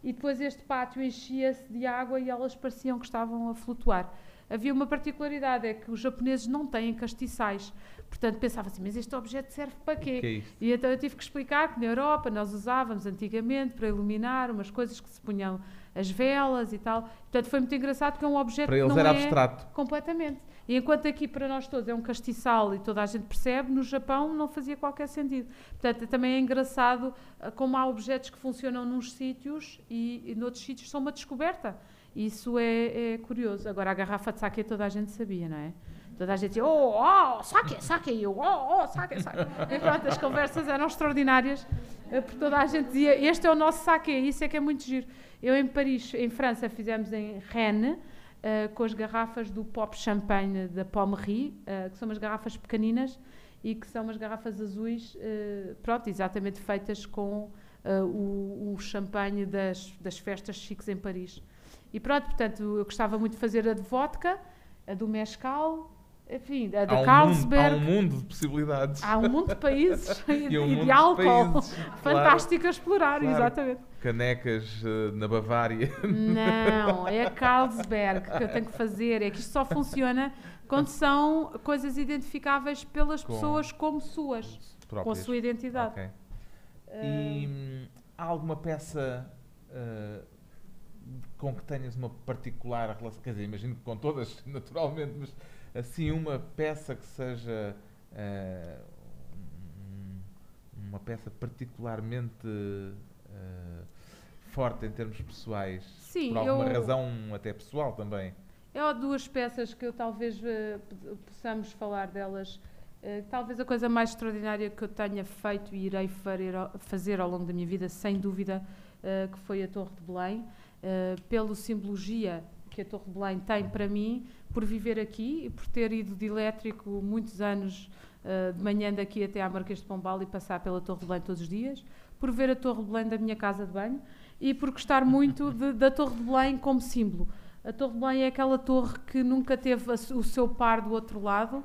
E depois este pátio enchia-se de água e elas pareciam que estavam a flutuar. Havia uma particularidade, é que os japoneses não têm castiçais. Portanto, pensava assim, mas este objeto serve para O que é e então eu tive que explicar que na Europa nós usávamos antigamente para iluminar umas coisas que se punham as velas e tal. Portanto, foi muito engraçado porque é um objeto Para que eles não era é abstrato. completamente. E enquanto aqui para nós todos é um castiçal e toda a gente percebe, no Japão não fazia qualquer sentido. Portanto, também é engraçado ah, como há objetos que funcionam nos sítios e, e noutros sítios são uma descoberta. Isso é, é curioso. Agora, a garrafa de saque toda a gente sabia, não é? Toda a gente dizia, oh, oh, saque, saque, e eu, oh, oh, saque, saque. E pronto, as conversas eram extraordinárias, eh, porque toda a gente dizia, este é o nosso saque, isso é que é muito giro. Eu em Paris, em França, fizemos em Rennes, eh, com as garrafas do Pop Champagne da Pommery, eh, que são umas garrafas pequeninas e que são umas garrafas azuis, eh, pronto, exatamente feitas com o, o champanhe das, das festas chiques em Paris. E pronto, portanto, eu gostava muito de fazer a de vodka, a do mescal, enfim, a da há um Carlsberg. Mundo, há um mundo de possibilidades. Há um mundo de países e, E um e de álcool. países, claro. Fantástico a explorar, Claro. exatamente. Canecas eh, na Bavária. Não, é a Carlsberg que eu tenho que fazer. É que isto só funciona quando são coisas identificáveis pelas Com- pessoas como suas, com a próprias. sua identidade. Ok. Ah, E hum, há alguma peça eh, com que tenhas uma particular relação? Quer dizer, imagino que com todas, naturalmente, mas assim uma peça que seja um- uma peça particularmente eh, forte em termos pessoais, Sim, por alguma eu- razão até pessoal também. Há duas peças que eu talvez p- possamos falar delas. Talvez a coisa mais extraordinária que eu tenha feito e irei fazer ao, longo da minha vida, sem dúvida, que foi a Torre de Belém, pela simbologia que a Torre de Belém tem para mim, por viver aqui e por ter ido de elétrico muitos anos eh, de manhã daqui até à Marquês de Pombal e passar pela Torre de Belém todos os dias, por ver a Torre de Belém da minha casa de banho e por gostar muito de- da Torre de Belém como símbolo. A Torre de Belém é aquela torre que nunca teve o seu par do outro lado,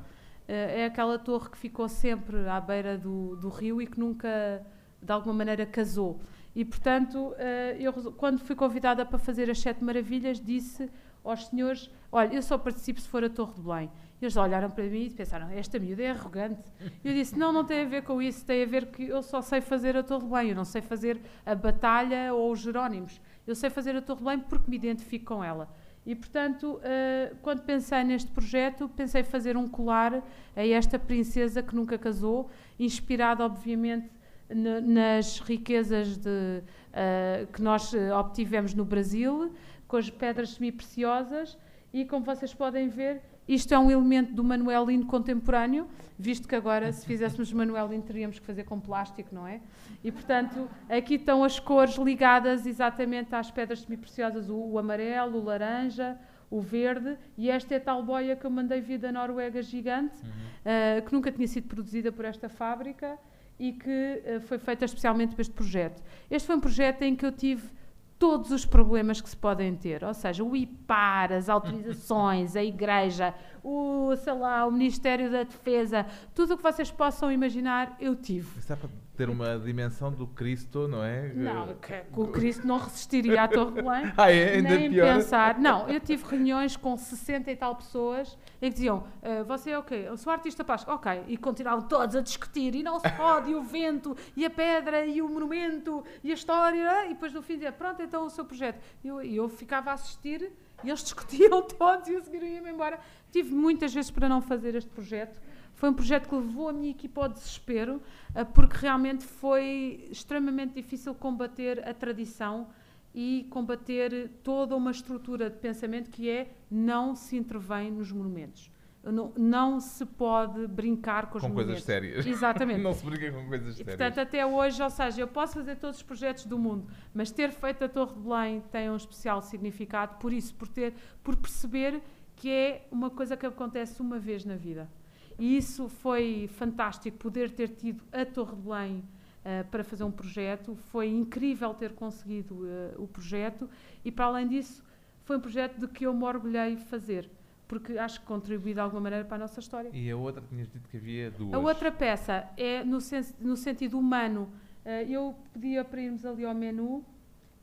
eh, é aquela torre que ficou sempre à beira do, do rio e que nunca, de alguma maneira, casou. E, portanto, eh, eu, quando fui convidada para fazer as Sete Maravilhas, disse aos senhores: Olha, eu só participo se for a Torre de Belém. Eles olharam para mim e pensaram: Esta miúda é arrogante. Eu disse: Não, não tem a ver com isso, tem a ver que eu só sei fazer a Torre de Belém, eu não sei fazer a Batalha ou os Jerónimos. Eu sei fazer a Torre de Belém porque me identifico com ela. E, portanto, eh, quando pensei neste projeto, pensei fazer um colar a esta princesa que nunca casou, inspirado, obviamente, na- nas riquezas de, eh, que nós eh, obtivemos no Brasil, com as pedras semi-preciosas, e como vocês podem ver, isto é um elemento do Manuelino contemporâneo, visto que agora, se fizéssemos Manuelino, teríamos que fazer com plástico, não é? E, portanto, aqui estão as cores ligadas exatamente às pedras semi-preciosas, o, o amarelo, o laranja, o verde, e esta é a tal boia que eu mandei vir da Noruega gigante, eh, que nunca tinha sido produzida por esta fábrica e que eh, foi feita especialmente para este projeto. Este foi um projeto em que eu tive todos os problemas que se podem ter, ou seja, o IPAR, as autorizações, a igreja, o, sei lá, o Ministério da Defesa, tudo o que vocês possam imaginar, eu tive. Isso dá para ter uma dimensão do Cristo, não é? Não, que, que o Cristo não resistiria à Torre de Belém. Ah, é? Ainda nem pior. pensar. Não, eu tive reuniões com 60 e tal pessoas em que diziam: "Ah, Você é o quê? Eu sou artista plástico. Ok. E continuavam todos a discutir. E não se pode, e o vento, e a pedra, e o monumento, e a história. E depois no fim dizia: Pronto, então o seu projeto. E eu, e eu ficava a assistir e eles discutiam todos e a seguir eu ia-me embora. Tive muitas vezes para não fazer este projeto. Foi um projeto que levou a minha equipa ao desespero, ah, porque realmente foi extremamente difícil combater a tradição e combater toda uma estrutura de pensamento que é não se intervém nos monumentos. Não, não se pode brincar com os Com coisas sérias. Exatamente. Não se brinca com coisas E, sérias. portanto, até hoje, ou seja, eu posso fazer todos os projetos do mundo, mas ter feito a Torre de Belém tem um especial significado, por isso, por, ter, por perceber que é uma coisa que acontece uma vez na vida. E isso foi fantástico, poder ter tido a Torre de Belém eh, para fazer um projeto, foi incrível ter conseguido eh, o projeto e, para além disso, foi um projeto de que eu me orgulhei fazer, porque acho que contribui de alguma maneira para a nossa história. E a outra, tinhas dito que havia duas. A outra peça é no, sen- no sentido humano. Eh, eu pedia para irmos ali ao menu.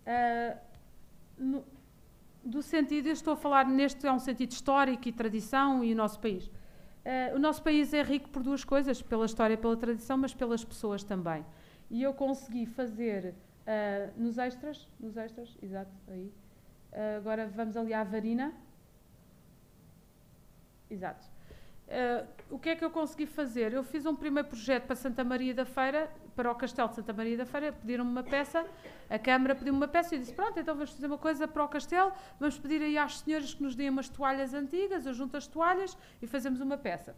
eh, no- do sentido, eu estou a falar neste, é um sentido histórico e tradição e o nosso país. Eh, o nosso país é rico por duas coisas, pela história e pela tradição, mas pelas pessoas também. E eu consegui fazer nos extras, nos extras, exato, aí. Agora vamos ali à varina. Exato. Eh, o que é que eu consegui fazer? Eu fiz um primeiro projeto para Santa Maria da Feira, para o Castelo de Santa Maria da Feira, pediram-me uma peça, a Câmara pediu-me uma peça e eu disse: Pronto, então vamos fazer uma coisa para o Castelo, vamos pedir aí às senhoras que nos deem umas toalhas antigas, eu junto as toalhas e fazemos uma peça.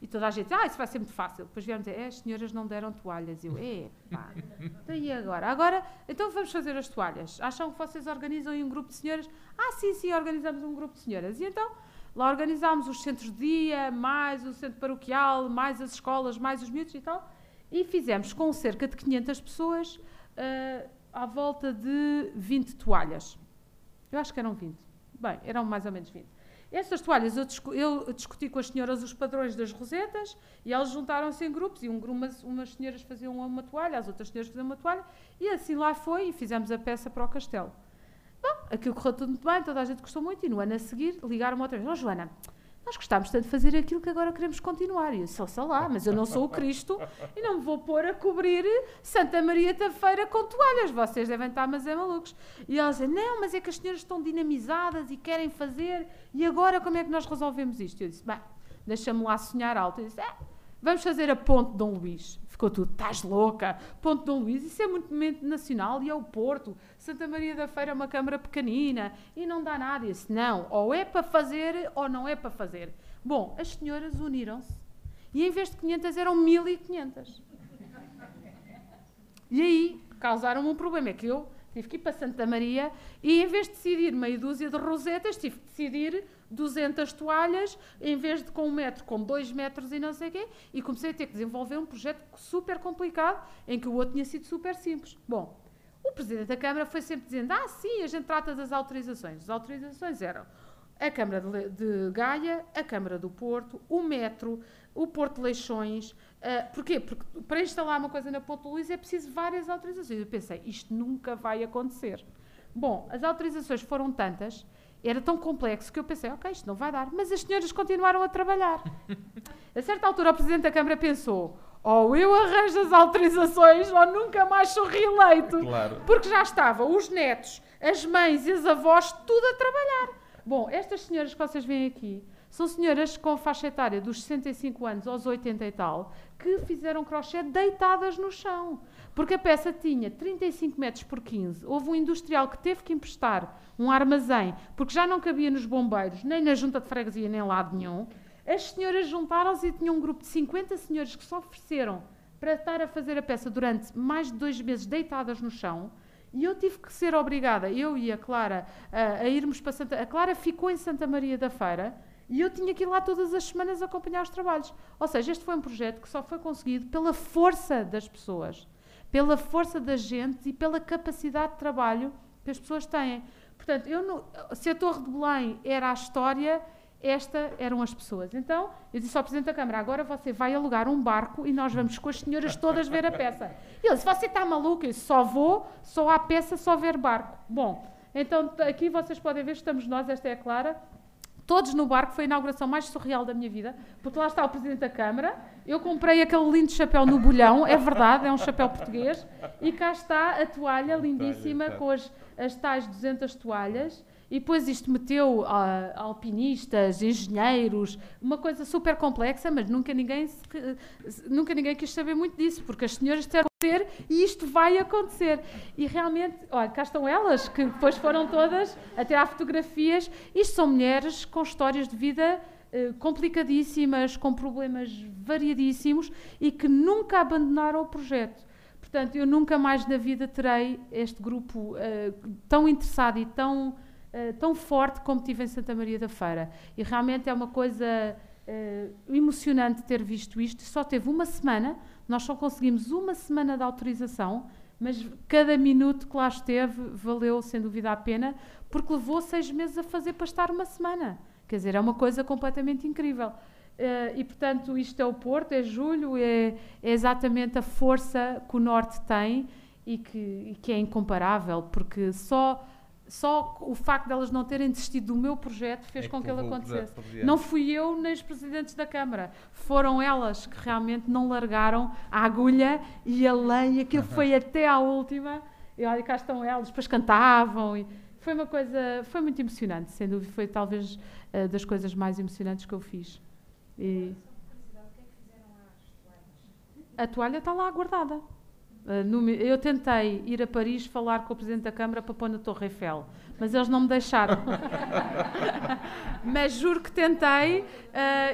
E toda a gente, ah, isso vai ser muito fácil. Depois vieram dizer, é, as senhoras não deram toalhas. Eu, é, pá, então e agora? Agora, então vamos fazer as toalhas. Acham que vocês organizam um grupo de senhoras? Ah, sim, sim, organizamos um grupo de senhoras. E então, lá organizámos os centros de dia, mais o centro paroquial, mais as escolas, mais os miúdos e tal. E fizemos com cerca de 500 pessoas, ah, à volta de 20 toalhas. Eu acho que eram 20. Bem, eram mais ou menos 20. Estas toalhas, eu, discu eu discuti com as senhoras os padrões das rosetas e elas juntaram-se em grupos e um, umas, umas senhoras faziam uma toalha, as outras senhoras faziam uma toalha e assim lá foi e fizemos a peça para o castelo. Bom, aquilo correu tudo muito bem, toda a gente gostou muito e no ano a seguir ligaram-me outra vez. Oh, Joana, nós gostámos tanto de fazer aquilo que agora queremos continuar. E eu sou, sei lá, mas eu não sou o Cristo e não me vou pôr a cobrir Santa Maria da Feira com toalhas. Vocês devem estar, mas é malucos. E ela dizem, não, mas é que as senhoras estão dinamizadas e querem fazer. E agora como é que nós resolvemos isto? Eu disse, bem, deixa-me lá sonhar alto. Eu disse, é, vamos fazer a ponte de Dom Luís. Ficou tudo, estás louca? Ponte de Dom Luís, isso é muito momento nacional e é o Porto. Santa Maria da Feira é uma câmara pequenina e não dá nada. Eu disse, não, ou é para fazer ou não é para fazer. Bom, as senhoras uniram-se e em vez de 500 eram 1500. E aí causaram-me um problema, é que eu tive que ir para Santa Maria e em vez de decidir meia dúzia de rosetas, tive que decidir 200 toalhas, em vez de com um metro, com dois metros e não sei o quê, e comecei a ter que desenvolver um projeto super complicado, em que o outro tinha sido super simples. Bom, o Presidente da Câmara foi sempre dizendo, ah, sim, a gente trata das autorizações. As autorizações eram a Câmara de, Gaia, a Câmara do Porto, o Metro, o Porto de Leixões. Uh, porquê? Porque para instalar uma coisa na Ponte Luís é preciso várias autorizações. Eu pensei, isto nunca vai acontecer. Bom, as autorizações foram tantas era tão complexo que eu pensei, ok, isto não vai dar. Mas as senhoras continuaram a trabalhar. a certa altura, o Presidente da Câmara pensou, ou eu arranjo as autorizações ou nunca mais sou reeleito. Claro. Porque já estavam os netos, as mães e as avós, tudo a trabalhar. Bom, estas senhoras que vocês veem aqui, são senhoras com faixa etária dos 65 anos aos 80 e tal, que fizeram crochê deitadas no chão. Porque a peça tinha 35 metros por 15. Houve um industrial que teve que emprestar um armazém, porque já não cabia nos bombeiros, nem na junta de freguesia, nem lado nenhum. As senhoras juntaram-se e tinham um grupo de 50 senhoras que se ofereceram para estar a fazer a peça durante mais de dois meses deitadas no chão. E eu tive que ser obrigada, eu e a Clara, a, a irmos para Santa... A Clara ficou em Santa Maria da Feira, e eu tinha que ir lá todas as semanas acompanhar os trabalhos. Ou seja, este foi um projeto que só foi conseguido pela força das pessoas, pela força da gente e pela capacidade de trabalho que as pessoas têm. Portanto, eu não, se a Torre de Belém era a história, esta eram as pessoas. Então, eu disse ao Presidente da Câmara: agora você vai alugar um barco e nós vamos com as senhoras todas ver a peça. E ele disse: você está maluco? Eu disse: só vou, só há peça, só ver barco. Bom, então aqui vocês podem ver, estamos nós, esta é a Clara, todos no barco, foi a inauguração mais surreal da minha vida, porque lá está o Presidente da Câmara, eu comprei aquele lindo chapéu no bolhão, é verdade, é um chapéu português, e cá está a toalha lindíssima com as, as tais 200 toalhas, e depois isto meteu uh, alpinistas, engenheiros, uma coisa super complexa, mas nunca ninguém, nunca ninguém quis saber muito disso, porque as senhoras disseram acontecer e isto vai acontecer. E realmente, olha, cá estão elas, que depois foram todas a tirar fotografias. Isto são mulheres com histórias de vida uh, complicadíssimas, com problemas variadíssimos e que nunca abandonaram o projeto. Portanto, eu nunca mais na vida terei este grupo uh, tão interessado e tão eh, tão forte como tive em Santa Maria da Feira. E realmente é uma coisa uh, emocionante ter visto isto. Só teve uma semana, nós só conseguimos uma semana de autorização, mas cada minuto que lá esteve valeu sem dúvida a pena, porque levou seis meses a fazer para estar uma semana. Quer dizer, é uma coisa completamente incrível. Uh, e portanto, isto é o Porto, é julho, é, é exatamente a força que o Norte tem e que, e que é incomparável, porque só só o facto de elas não terem desistido do meu projeto fez é com que ele acontecesse. Não fui eu nem os presidentes da Câmara. Foram elas que realmente não largaram a agulha e a lenha, aquilo foi até à última. E olha, cá estão elas, depois cantavam. E foi uma coisa, foi muito emocionante, sem dúvida. Foi talvez uh, das coisas mais emocionantes que eu fiz. E... A toalha está lá guardada. Ah, eu tentei ir a Paris falar com o Presidente da Câmara para pôr na Torre Eiffel, mas eles não me deixaram. mas juro que tentei uh,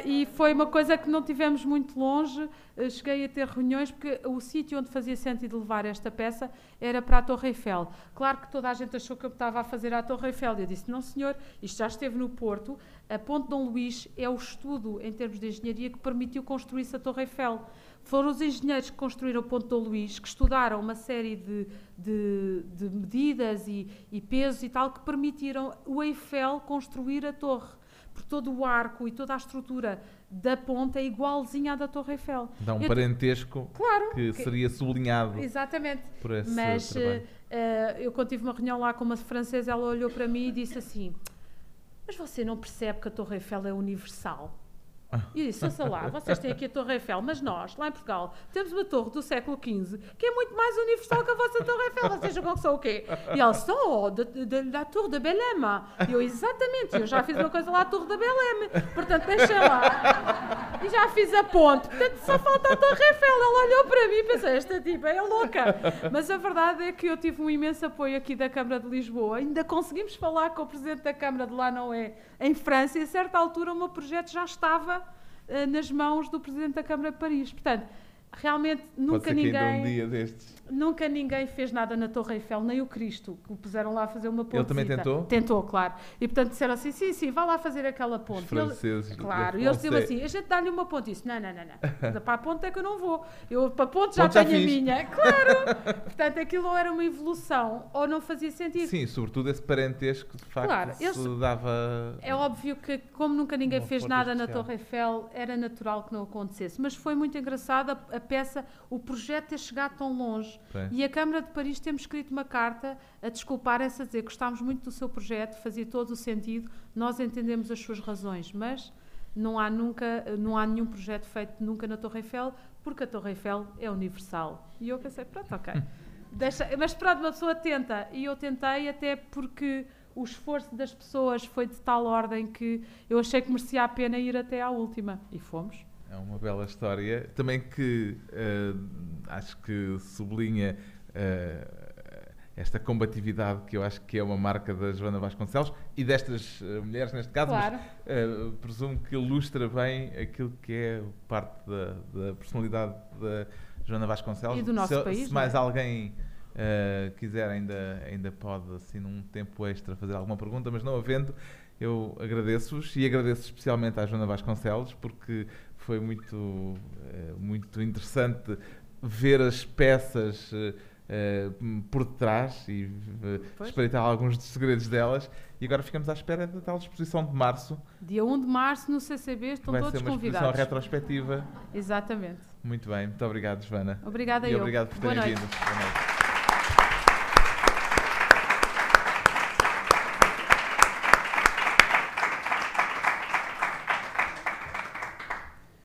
e foi uma coisa que não tivemos muito longe. Uh, cheguei a ter reuniões porque o sítio onde fazia sentido levar esta peça era para a Torre Eiffel. Claro que toda a gente achou que eu estava a fazer a Torre Eiffel. Eu disse: não, senhor, isto já esteve no Porto. A Ponte Dom Luís é o estudo em termos de engenharia que permitiu construir-se a Torre Eiffel Foram os engenheiros que construíram o Ponto do Luís, que estudaram uma série de, de, de medidas e, e pesos e tal, que permitiram o Eiffel construir a torre. Porque todo o arco e toda a estrutura da ponte é igualzinha à da Torre Eiffel. Dá um Eu- parentesco Claro. que que- seria sublinhado Exatamente. por esse Mas trabalho. eh, eu, quando tive uma reunião lá com uma francesa, ela olhou para mim e disse assim: Mas você não percebe que a Torre Eiffel é universal? E disse: Ouça lá, vocês têm aqui a Torre Eiffel, mas nós, lá em Portugal, temos uma torre do século XV que é muito mais universal que a vossa Torre Eiffel. Vocês julgam que sou o quê? E disse: Oh, da, Torre da Belém. E eu, exatamente, eu já fiz uma coisa lá à Torre da Belém. Portanto, deixa lá. E já fiz a ponte. Portanto, só falta a Torre Eiffel. Ela olhou para mim e pensou: Esta tipa é louca. Mas a verdade é que eu tive um imenso apoio aqui da Câmara de Lisboa. Ainda conseguimos falar com o Presidente da Câmara de lá, não é? Em França, e a certa altura o meu projeto já estava nas mãos do Presidente da Câmara de Paris. Portanto, realmente nunca ainda um ninguém, dia destes. nunca ninguém fez nada na Torre Eiffel, nem o Cristo, que o puseram lá a fazer uma ponte. Ele também tentou? Tentou, claro. E portanto disseram assim: sim, sim, vá lá fazer aquela Os ponte. E ele- franceses. Claro, da e eles diziam assim: a gente dá-lhe uma ponte. Isso, não, não, não, não. Para a ponte é que eu não vou. Eu para a ponte já Ponte já tenho a fiz. minha. Claro! Portanto, aquilo ou era uma evolução ou não fazia sentido. Sim, sobretudo esse parentesco, de facto, Claro, se eles- dava... É óbvio que, como nunca ninguém Uma fez nada na especial. Torre Eiffel, era natural que não acontecesse. Mas foi muito engraçado a, a peça, o projeto ter chegado tão longe. E a Câmara de Paris temos escrito uma carta a desculparem-se, a dizer que gostámos muito do seu projeto, fazia todo o sentido, nós entendemos as suas razões, mas não há, nunca, não há nenhum projeto feito nunca na Torre Eiffel, porque a Torre Eiffel é universal. E eu pensei, pronto, ok. Deixa, mas pronto, uma pessoa tenta. E eu tentei até porque o esforço das pessoas foi de tal ordem que eu achei que merecia a pena ir até à última. E fomos. É uma bela história. Também que eh, acho que sublinha eh, esta combatividade que eu acho que é uma marca da Joana Vasconcelos e destas eh, mulheres neste caso, Claro. mas presumo que ilustra bem aquilo que é parte da, da personalidade da Joana Vasconcelos. E do nosso se, país, Se mais é? alguém quiser, ainda, ainda pode, assim, num tempo extra, fazer alguma pergunta, mas não havendo, eu agradeço-vos e agradeço especialmente à Joana Vasconcelos porque foi muito, eh, muito interessante ver as peças eh, eh, por detrás e Pois. espreitar alguns dos segredos delas. E agora ficamos à espera da tal exposição de março, Dia 1 de março no CCB estão vai todos ser uma exposição convidados. retrospectiva. Exatamente. Muito bem, muito obrigado, Joana. Obrigada e eu. obrigado por terem vindo. Boa noite.